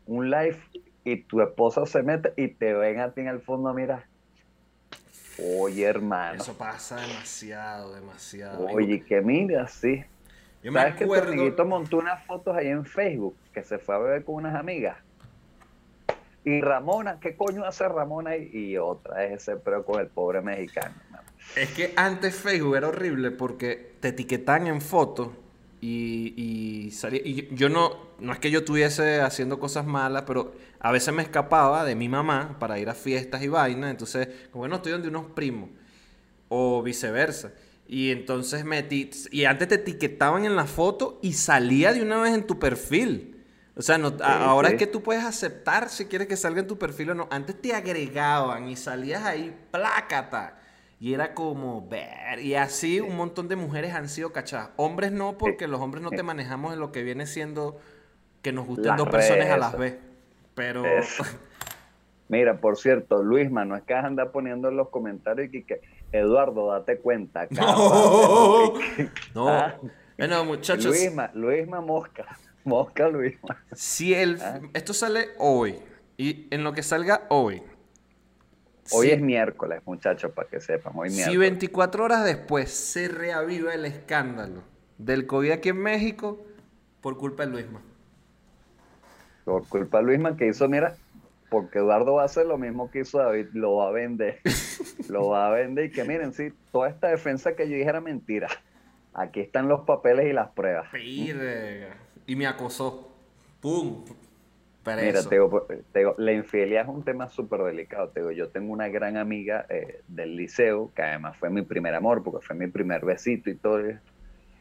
un live, y tu esposa se mete y te ven a ti en el fondo, mira. Oye, hermano. Eso pasa demasiado, demasiado. Oye, que mira, sí. yo me ¿Sabes que tu acuerdo. amiguito montó unas fotos ahí en Facebook que se fue a beber con unas amigas? Y Ramona, ¿qué coño hace Ramona? Y otra vez ese pero con el pobre mexicano. Es que antes Facebook era horrible porque te etiquetaban en fotos y, y salía. Y yo- no, no es que yo estuviese haciendo cosas malas, pero a veces me escapaba de mi mamá para ir a fiestas y vainas. Entonces, como no estoy donde unos primos o viceversa. Y entonces me eti- y antes te etiquetaban en la foto y salía de una vez en tu perfil. O sea, no, ahora sí. es que tú puedes aceptar si quieres que salga en tu perfil o no. Antes te agregaban y salías ahí, plácata. Y era como, ver, y así un montón de mujeres han sido cachadas. Hombres no, porque los hombres no te manejamos en lo que viene siendo que nos gusten Las dos personas a las vez. Pero Eso. Mira, por cierto, Luisma, no es que anda poniendo en los comentarios y que Eduardo, date cuenta. No. no. Ah. Bueno, muchachos, Luisma, Luisma Mosca. Mosca Luisma. si el Ah. esto sale hoy y en lo que salga hoy. Hoy si- es miércoles, muchachos, para que sepan. Hoy Si miércoles. 24 horas después se reaviva el escándalo del COVID aquí en México por culpa de Luisma. Por culpa de Luisma que hizo, mira, porque Eduardo va a hacer lo mismo que hizo David, lo va a vender. lo va a vender y que miren, sí, toda esta defensa que yo dije era mentira. Aquí están los papeles y las pruebas. Y me acosó. ¡Pum! Preso. Mira, te digo, te digo, la infidelidad es un tema súper delicado. Te digo, yo tengo una gran amiga eh, del liceo, que además fue mi primer amor, porque fue mi primer besito y todo.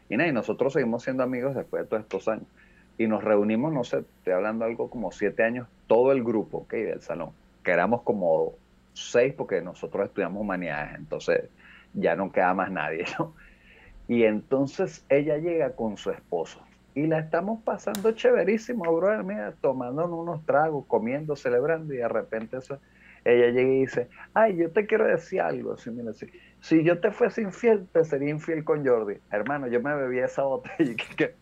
Y nada, y nosotros seguimos siendo amigos después de todos estos años. Y nos reunimos, no sé, estoy hablando algo como siete años, todo el grupo, ¿ok? Del salón. Que éramos como seis, porque nosotros estudiamos humanidades, entonces ya no queda más nadie, ¿no? Y entonces ella llega con su esposo. Y la estamos pasando chéverísimo, bro. Mira, tomándonos unos tragos, comiendo, celebrando. Y de repente eso, ella llega y dice, ay, yo te quiero decir algo. Así, mira, así, si yo te fuese infiel, te sería infiel con Jordi. Hermano, yo me bebí esa botella y que...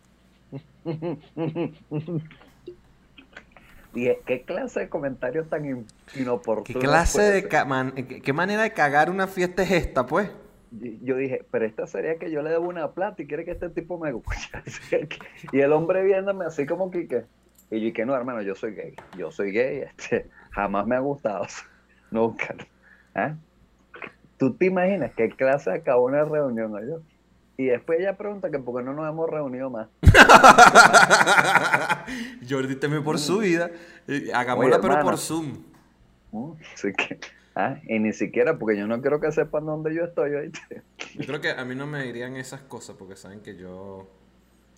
Dije, ¿qué clase de comentario tan in- inoportuno? ¿Qué clase de man- qué manera de cagar una fiesta es esta, pues? Yo dije, pero esta sería que yo le debo una plata y quiere que este tipo me y el hombre viéndome así como que, y yo dije, no, hermano, yo soy gay, yo soy gay, este, jamás me ha gustado, nunca. ¿eh? ¿Tú te imaginas qué clase acabó una reunión? yo Y después ella pregunta que por qué no nos hemos reunido más. Jordi teme por su vida. Hagámosla, pero por Zoom. Mm, sí que, ah, y ni siquiera, porque yo no quiero que sepan dónde yo estoy. ¿oíste? Yo creo que a mí no me dirían esas cosas porque saben que yo,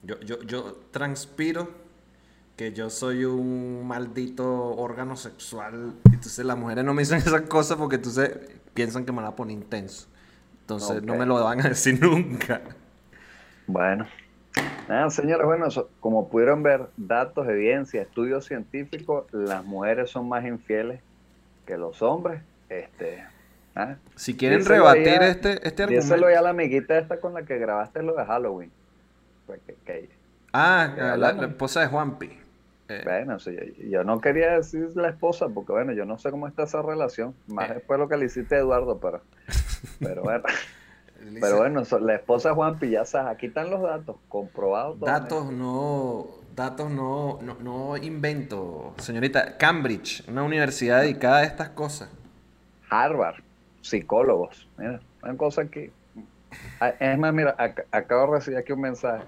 yo, yo, yo transpiro que yo soy un maldito órgano sexual. Entonces las mujeres no me dicen esas cosas porque entonces piensan que me la pone intenso. Entonces no me lo van a decir nunca. Bueno. Señores, bueno, como pudieron ver, datos, evidencia, estudios científicos, las mujeres son más infieles que los hombres. Este, ¿ah? Si quieren rebatir este, este argumento. Díselo ya a la amiguita esta con la que grabaste lo de Halloween. Ah, la, esposa de Juanpi. Eh. Bueno, yo no quería decir la esposa, porque bueno, yo no sé cómo está esa relación. Más eh. después lo que le hiciste a Eduardo, pero, pero bueno. pero bueno, la esposa de Juanpi, ya sabes, aquí están los datos, comprobados. Datos no, datos no, no, invento, señorita. Cambridge, una universidad dedicada a estas cosas. Harvard, psicólogos. Mira, una cosa que. Es más, mira, acabo de recibir aquí un mensaje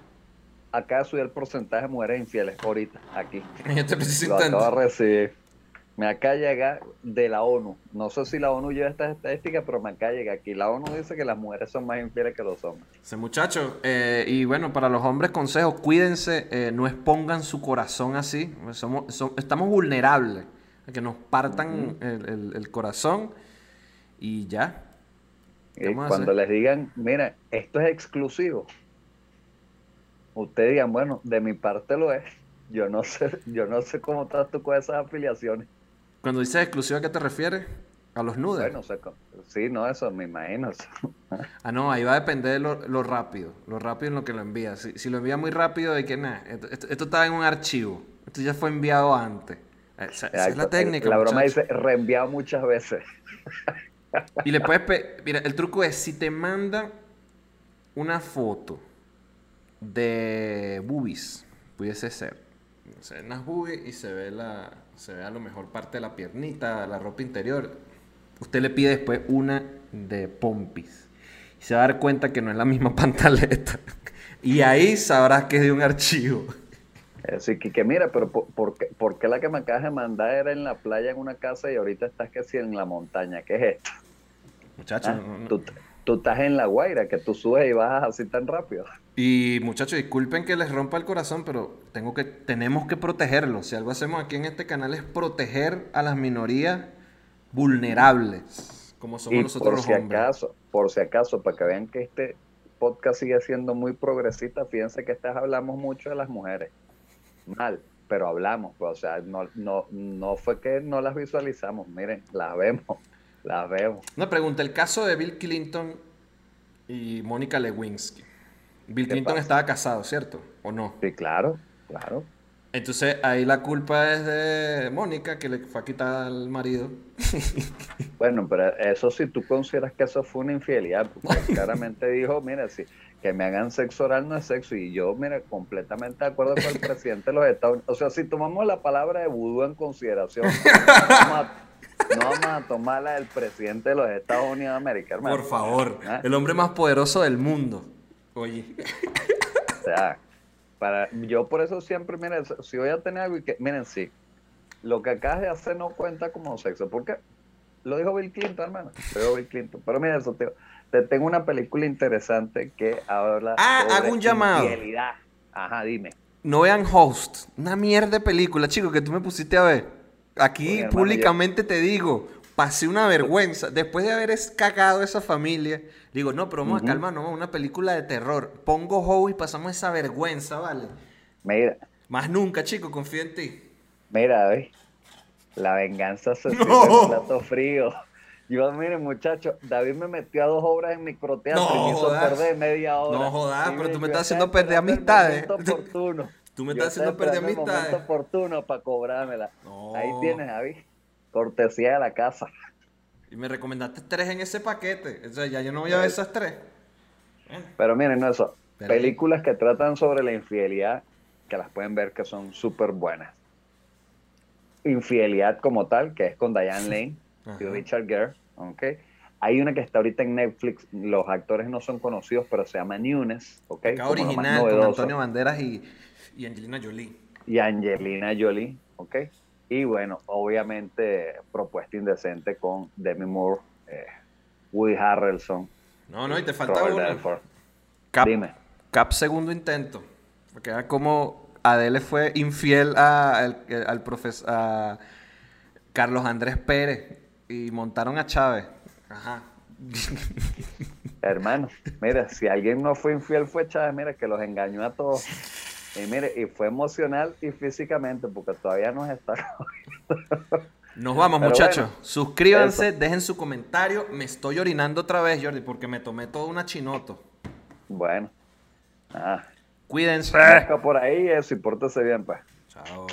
acá subí el porcentaje de mujeres infieles ahorita, aquí. Lo acabo de recibir. Me acaba de de la ONU. No sé si la ONU lleva estas estadísticas, pero me acaba de llegar aquí. La ONU dice que las mujeres son más infieles que los hombres. Ese muchacho, eh, y bueno, para los hombres, consejo, cuídense, eh, no expongan su corazón así. Somos, estamos vulnerables a que nos partan el, corazón y ya. Y cuando les digan, mira, esto es exclusivo, ustedes digan, bueno, de mi parte lo es. Yo no sé, yo no sé cómo estás tú con esas afiliaciones. Cuando dices exclusiva, ¿a qué te refieres? ¿A los nudes? Bueno, sí, no, eso me imagino. ah, no, ahí va a depender de lo, rápido, lo rápido en lo que lo envía. Si, lo envía muy rápido, de que nada, esto, estaba en un archivo, esto ya fue enviado antes. Esa, es la técnica. La broma dice reenviado muchas veces. y le puedes, mira, el truco es si te manda una foto de boobies, pudiese ser. Se ven las boobies y se ve, la, se ve a lo mejor parte de la piernita, la ropa interior. Usted le pide después una de pompis. Y se va a dar cuenta que no es la misma pantaleta. Y ahí sabrás que es de un archivo. Así que, que mira, pero por, qué, la que me acabas de mandar era en la playa en una casa y ahorita estás que si en la montaña? ¿Qué es esto? Muchachos, ah, tú, tú, estás en la Guaira, que tú subes y bajas así tan rápido. Y muchachos, disculpen que les rompa el corazón, pero tengo que, tenemos que protegerlos. Si algo hacemos aquí en este canal es proteger a las minorías vulnerables, como somos nosotros por si Acaso, por si acaso, para que vean que este podcast sigue siendo muy progresista, fíjense que este hablamos mucho de las mujeres. Mal, pero hablamos, pues, o sea, no, no, no fue que no las visualizamos, miren, las vemos, las vemos. Una pregunta, el caso de Bill Clinton y Mónica Lewinsky. Bill Clinton estaba casado, ¿cierto? ¿O no? Sí, claro, claro. Entonces ahí la culpa es de Mónica, que le fue a quitar al marido. Bueno, pero eso si tú consideras que eso fue una infidelidad, porque claramente dijo, mira, si que me hagan sexo oral no es sexo. Y yo, mira, completamente de acuerdo con el presidente de los Estados Unidos. O sea, si tomamos la palabra de vudú en consideración, no vamos a, tomar la del presidente de los Estados Unidos de América, hermano. Por favor, ¿Ah? el hombre más poderoso del mundo. Oye. O sea, para, yo por eso siempre, miren, si voy a tener algo y que, miren, sí, lo que acabas de hacer no cuenta como sexo. porque Lo dijo Bill Clinton, hermano. Lo dijo Bill Clinton. Pero mira eso, tío. Te tengo una película interesante que habla ah, hago un llamado. Ajá, dime. No vean Host. Una mierda de película, chico, que tú me pusiste a ver. Aquí públicamente te digo, pasé una vergüenza. Después de haber cagado esa familia, digo, no, pero vamos a calmarnos, una película de terror. Pongo Howe y pasamos esa vergüenza, ¿vale? Mira. Más nunca, chico, confío en ti. Mira, David. La venganza se no. plato frío. Yo, miren, muchachos, David me metió a dos obras en microteatro no, y me hizo perder media hora. No jodas, pero tú me estás haciendo perder amistades. Tú me estás haciendo perder amistades. momento oportuno para cobrármela. Ahí tienes, David cortesía de la casa. Y me recomendaste tres en ese paquete. O sea, ya yo no voy a ver esas tres. Pero miren, no eso. Películas que tratan sobre la infidelidad, que las pueden ver que son súper buenas. Infidelidad como tal, que es con Diane Lane y Richard Gere, ¿ok? Hay una que está ahorita en Netflix, los actores no son conocidos, pero se llama Nunes, ¿ok? original, con Antonio Banderas y, y Angelina Jolie. Y Angelina Jolie, ¿ok? Y bueno, obviamente propuesta indecente con Demi Moore, eh, Woody Harrelson. No, no, y te falta. Cap, Dime. Cap segundo intento. Porque era como Adele fue infiel a, al, profesor a Carlos Andrés Pérez y montaron a Chávez. Ajá. Hermano, mira, si alguien no fue infiel fue Chávez, mira, que los engañó a todos. Y mire, y fue emocional y físicamente, porque todavía nos está. Nos vamos, muchachos. Suscríbanse, dejen su comentario. Me estoy orinando otra vez, Jordi, porque me tomé toda una chinoto. Bueno. Ah. Cuídense. por ahí eso y pórtese bien, pues. Chao.